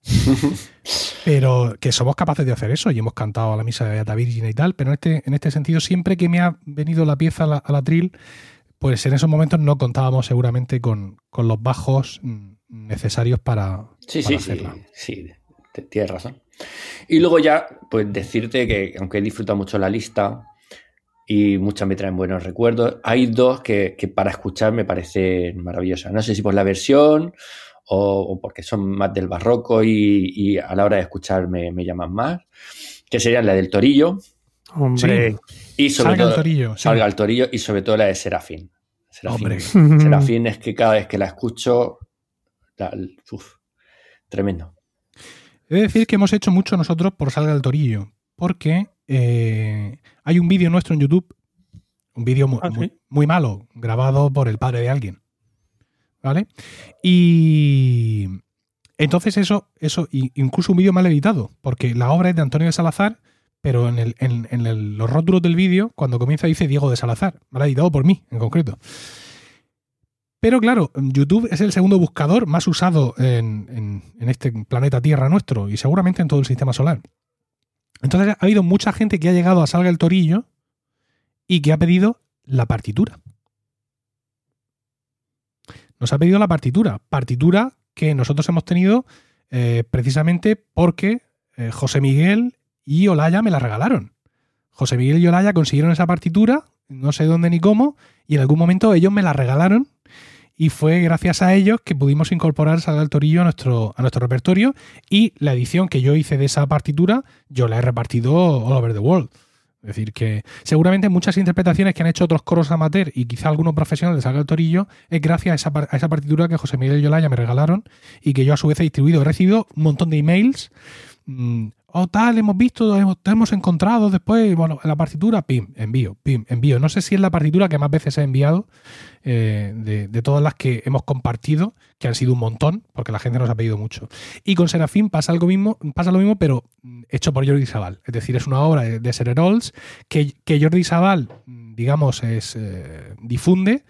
pero que somos capaces de hacer eso y hemos cantado a la misa de Beata Virgin y tal, pero en este, en este sentido, siempre que me ha venido la pieza a la, a la tril, pues en esos momentos no contábamos seguramente con, los bajos necesarios para, sí, sí, Sí, sí, tienes razón. Y luego ya, pues decirte que aunque he disfrutado mucho la lista y muchas me traen buenos recuerdos, hay dos que, para escuchar me parecen maravillosas. No sé si por la versión o, porque son más del barroco y, a la hora de escuchar me, llaman más, que serían la del Torillo. Hombre. Y sobre salga todo, el torillo. Salga el torillo y sobre todo la de Serafín. Serafín, es que cada vez que la escucho, tremendo. He de decir que hemos hecho mucho nosotros por Salga el Torillo, porque eh, hay un vídeo nuestro en YouTube, un vídeo ah, muy, malo, grabado por el padre de alguien. ¿Vale? Y entonces eso, eso, incluso un vídeo mal editado, porque la obra es de Antonio de Salazar pero en, los rótulos del vídeo, cuando comienza dice Diego de Salazar, editado por mí en concreto. Pero claro, YouTube es el segundo buscador más usado en, este planeta Tierra nuestro y seguramente en todo el sistema solar. Entonces ha habido mucha gente que ha llegado a Salga el Torillo y que ha pedido la partitura. Nos ha pedido la partitura. Partitura que nosotros hemos tenido eh, precisamente porque eh, José Miguel y Olaya me la regalaron. José Miguel y Olaya consiguieron esa partitura, no sé dónde ni cómo, y en algún momento ellos me la regalaron y fue gracias a ellos que pudimos incorporar Salga el Torillo a nuestro, a nuestro repertorio y la edición que yo hice de esa partitura yo la he repartido all over the world. Es decir, que seguramente muchas interpretaciones que han hecho otros coros amateur y quizá algunos profesionales de Salga el Torillo es gracias a esa, a esa partitura que José Miguel y Olaya me regalaron y que yo a su vez he distribuido. He recibido un montón de emails mm, o tal, hemos visto, hemos, hemos encontrado después, bueno, en la partitura, pim, envío, pim, envío. No sé si es la partitura que más veces he enviado eh, de, todas las que hemos compartido, que han sido un montón, porque la gente nos ha pedido mucho. Y con Serafín pasa algo mismo, pasa lo mismo, pero hecho por Jordi Sabal. Es decir, es una obra de, Sererols que, que Jordi Sabal, digamos, es, eh, difunde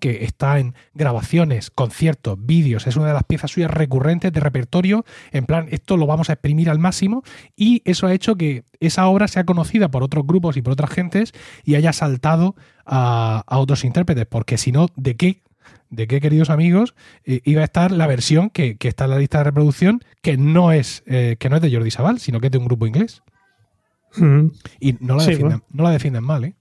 que está en grabaciones, conciertos, vídeos, es una de las piezas suyas recurrentes de repertorio, en plan, esto lo vamos a exprimir al máximo y eso ha hecho que esa obra sea conocida por otros grupos y por otras gentes y haya saltado a, otros intérpretes, porque si no, ¿de qué de qué queridos amigos eh, iba a estar la versión que, que, está en la lista de reproducción, que no es, eh, que no es de Jordi Sabal, sino que es de un grupo inglés. Mm. Y no la, Sí, defienden, bueno. no la defienden mal, ¿eh?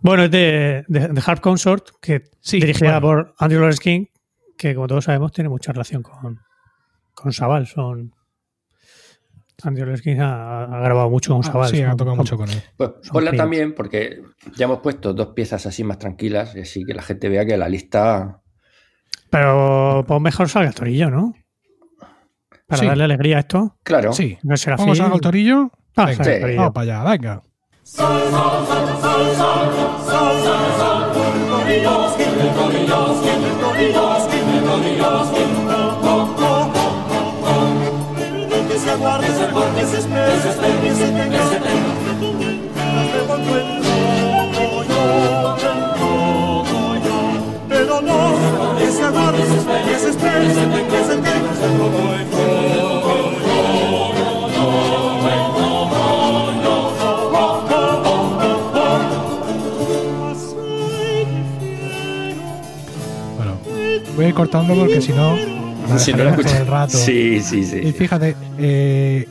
Bueno, es de, de, de Harp Consort, que Sí, dirigida bueno. por Andrew Lawrence King, que como todos sabemos tiene mucha relación con, con Sabal. Son, Andrew Lawrence King ha, ha grabado mucho con Ah, Sabal. sí, ha tocado son- mucho con él. Pues ponla también porque ya hemos puesto dos piezas así más tranquilas y así que la gente vea que la lista... Pero pues mejor salga el torillo, ¿no? Para Sí. darle alegría a esto. Claro. Sí. No será Vamos al torillo. Ah, sí. vamos para allá, venga. Que espere, espere, que que. Pero no, que se aguarde, se espere, que se espere, que se tenga, que se tenga. Voy a ir cortando porque si no. Si no todo el rato. Sí, sí, sí. Y fíjate, eh,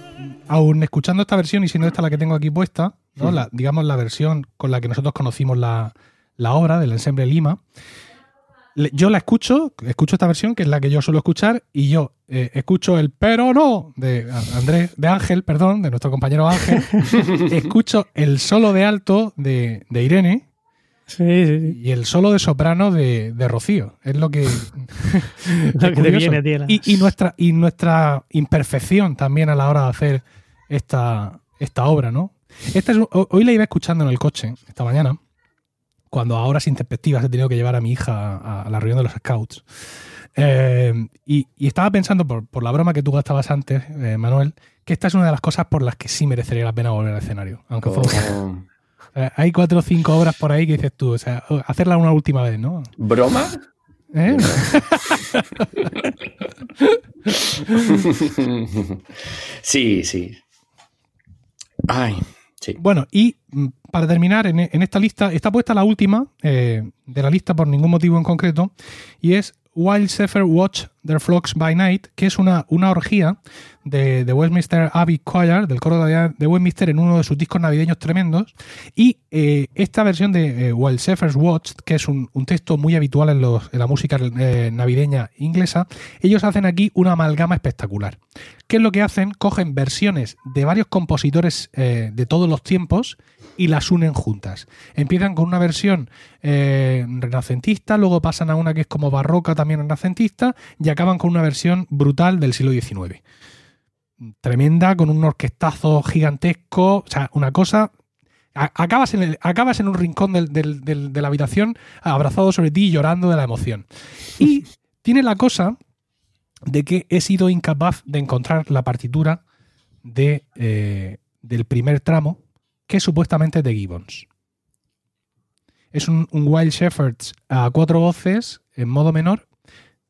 aún escuchando esta versión y siendo esta la que tengo aquí puesta, ¿no? La, digamos la versión con la que nosotros conocimos la, la obra del ensemble Lima, yo la escucho, escucho esta versión que es la que yo suelo escuchar y yo eh, escucho el pero no de Andrés, de Ángel, perdón, de nuestro compañero Ángel, escucho el solo de alto de, de Irene Sí, sí, sí. y el solo de soprano de, de Rocío. Es lo que, Lo que te viene, tía. y, y nuestra, y nuestra imperfección también a la hora de hacer esta, esta obra, ¿no? Esta es, ho- hoy la iba escuchando en el coche, esta mañana, cuando a horas intempestivas he tenido que llevar a mi hija a, a la reunión de los scouts. Eh, y, y estaba pensando, por, por la broma que tú gastabas antes, eh, Manuel, que esta es una de las cosas por las que sí merecería la pena volver al escenario. Aunque fuera un poco. Oh, Eh, hay cuatro o cinco obras por ahí que dices tú, o sea, hacerla una última vez, ¿no? ¿Broma? ¿Eh? sí, sí. Ay, sí. Bueno, y mm, para terminar, en, en esta lista está puesta la última eh, de la lista por ningún motivo en concreto, y es Wild Shepherd Watch Their Flocks by Night, que es una, una orgía de, de Westminster Abbey Choir, del coro de, Westminster, en uno de sus discos navideños tremendos. Y eh, esta versión de eh, Wild Shepherd's Watch, que es un, un texto muy habitual en, los- en la música eh, navideña inglesa, ellos hacen aquí una amalgama espectacular. ¿Qué es lo que hacen? Cogen versiones de varios compositores eh, de todos los tiempos y las unen juntas. Empiezan con una versión eh, renacentista, luego pasan a una que es como barroca, también renacentista, y acaban con una versión brutal del siglo XIX. Tremenda, con un orquestazo gigantesco, o sea, una cosa... Acabas en, el- acabas en un rincón del- del- del- de la habitación abrazado sobre ti y llorando de la emoción. Y tiene la cosa de que he sido incapaz de encontrar la partitura de, eh, del primer tramo, que supuestamente es de Gibbons. Es un, un Wild Shepherds a cuatro voces en modo menor,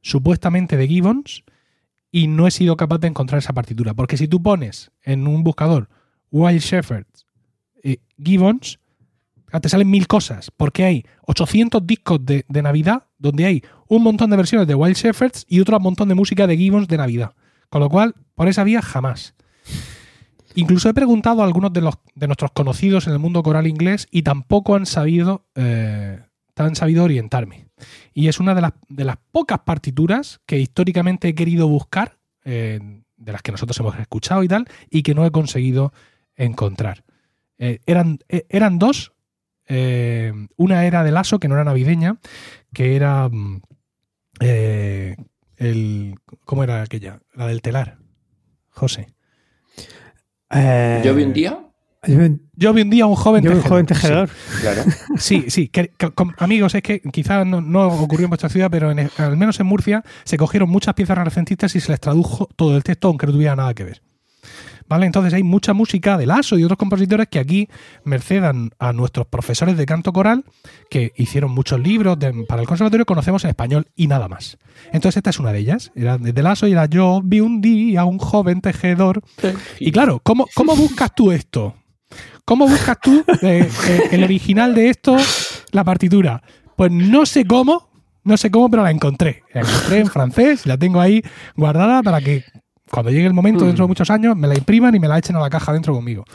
supuestamente de Gibbons, y no he sido capaz de encontrar esa partitura. Porque si tú pones en un buscador Wild Shepherds eh, Gibbons, ah, te salen mil cosas, porque hay 800 discos de, de Navidad donde hay un montón de versiones de Wild Shepherds y otro montón de música de Gibbons de Navidad. Con lo cual, por esa vía, jamás. Incluso he preguntado a algunos de, los, de nuestros conocidos en el mundo coral inglés y tampoco han sabido, eh, han sabido orientarme. Y es una de las, de las pocas partituras que históricamente he querido buscar, eh, de las que nosotros hemos escuchado y tal, y que no he conseguido encontrar. Eh, eran, eh, eran dos. una era de Lasso, que no era navideña, que era. Eh, el, ¿Cómo era aquella? La del telar. José. Eh, Yo vi un día, yo vi- un día a un joven yo vi un tejedor. joven tejedor. claro. Sí, sí. que- amigos, es que quizás no, no ocurrió en vuestra ciudad, pero en- al menos en Murcia se cogieron muchas piezas renacentistas y se les tradujo todo el texto, aunque no tuviera nada que ver. ¿Vale? Entonces hay mucha música de Lasso y otros compositores que aquí mercedan a nuestros profesores de canto coral que hicieron muchos libros de- para el conservatorio, conocemos en español y nada más. Entonces esta es una de ellas. Era de Lasso y era yo vi un día a un joven tejedor. Y claro, ¿cómo, cómo buscas tú esto? ¿Cómo buscas tú eh, eh, el original de esto, la partitura? Pues no sé cómo, No sé cómo, pero la encontré. La encontré en francés, la tengo ahí guardada para que cuando llegue el momento, dentro de Mm. muchos años, me la impriman y me la echen a la caja dentro conmigo.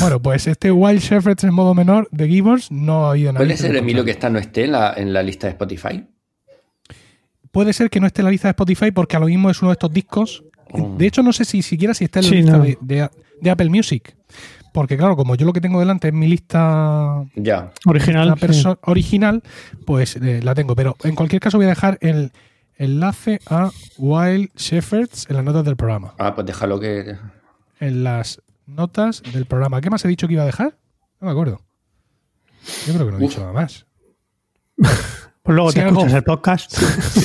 Bueno, pues este Wild Shepherds en modo menor de Gibbons no ha ido nadie. ¿Puede ser, Emilio, que esta no esté en la, en la lista de Spotify? Puede ser que no esté en la lista de Spotify porque a lo mismo es uno de estos discos. Oh. De hecho, no sé si siquiera si está en la Sí, lista no. de, de- de Apple Music. Porque claro, como yo lo que tengo delante es mi lista Ya. Original. la sí. original, pues eh, la tengo. Pero en cualquier caso voy a dejar el enlace a Wild Shepherds en las notas del programa. Ah, pues déjalo que. En las notas del programa. ¿Qué más he dicho que iba a dejar? No me acuerdo. Yo creo que no he Uf. dicho nada más. Pues luego Sí, te algo- escuchas el podcast.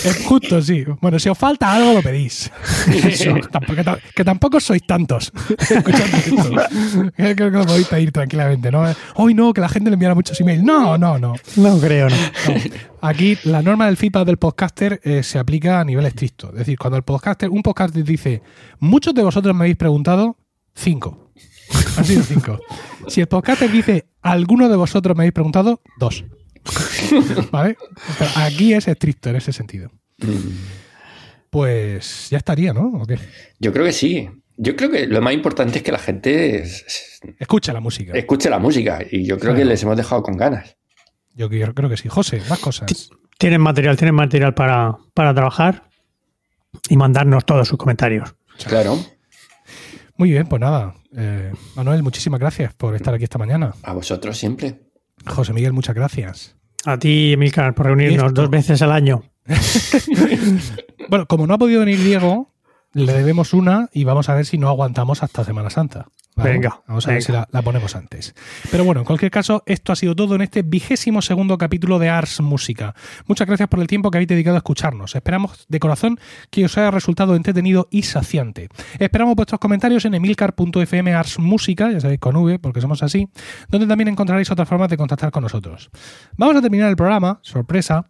Es justo, sí. Bueno, si os falta algo, lo pedís. Eso, que, ta- que tampoco sois tantos escuchando esto. Creo que lo podéis pedir tranquilamente, ¿no? Hoy no, que la gente le enviara muchos emails. No, no, no. No creo, no. No. Aquí la norma del feedback del podcaster eh, se aplica a nivel estricto. Es decir, cuando el podcaster, un podcaster dice, muchos de vosotros me habéis preguntado, cinco. Han sido cinco. Si el podcaster dice, algunos de vosotros me habéis preguntado, dos. ¿Vale? Pero aquí es estricto en ese sentido. Pues ya estaría, ¿no? ¿O qué? Yo creo que sí. Yo creo que lo más importante es que la gente es- es- Escucha la música. escuche la música y yo creo Claro. que les hemos dejado con ganas. Yo creo creo que sí. José, más cosas. Tienen material, tienen material para, para trabajar y mandarnos todos sus comentarios. Claro, Muy bien, pues nada. Eh, Manuel, muchísimas gracias por estar aquí esta mañana. a vosotros siempre. José Miguel, muchas gracias. A ti, Emilcar, por reunirnos dos veces al año. Bueno, como no ha podido venir Diego, le debemos una y vamos a ver si no aguantamos hasta Semana Santa. ¿Vale? Venga, Vamos a ver si la, la ponemos antes. Pero bueno, en cualquier caso, esto ha sido todo en este vigésimo segundo capítulo de Ars Música. Muchas gracias por el tiempo que habéis dedicado a escucharnos. Esperamos de corazón que os haya resultado entretenido y saciante. Esperamos vuestros comentarios en emilcar.fm Ars Música, ya sabéis con V, porque somos así, donde también encontraréis otras formas de contactar con nosotros. Vamos a terminar el programa, sorpresa,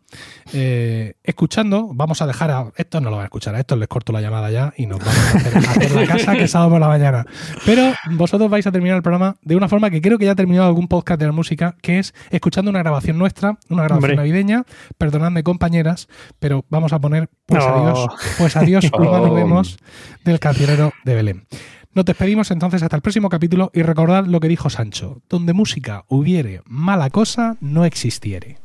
eh, escuchando, vamos a dejar a. Estos no lo van a escuchar, a estos les corto la llamada ya y nos vamos a hacer, a hacer la casa que sábado por la mañana. Pero vosotros vais a terminar el programa de una forma que creo que ya ha terminado algún podcast de la música, que es escuchando una grabación nuestra, una grabación Hombre. navideña. Perdonadme, compañeras, pero vamos a poner pues No. adiós, pues adiós, nos vemos del cancionero de Belén. Nos despedimos entonces hasta el próximo capítulo y recordad lo que dijo Sancho: donde música hubiere, mala cosa no existiere.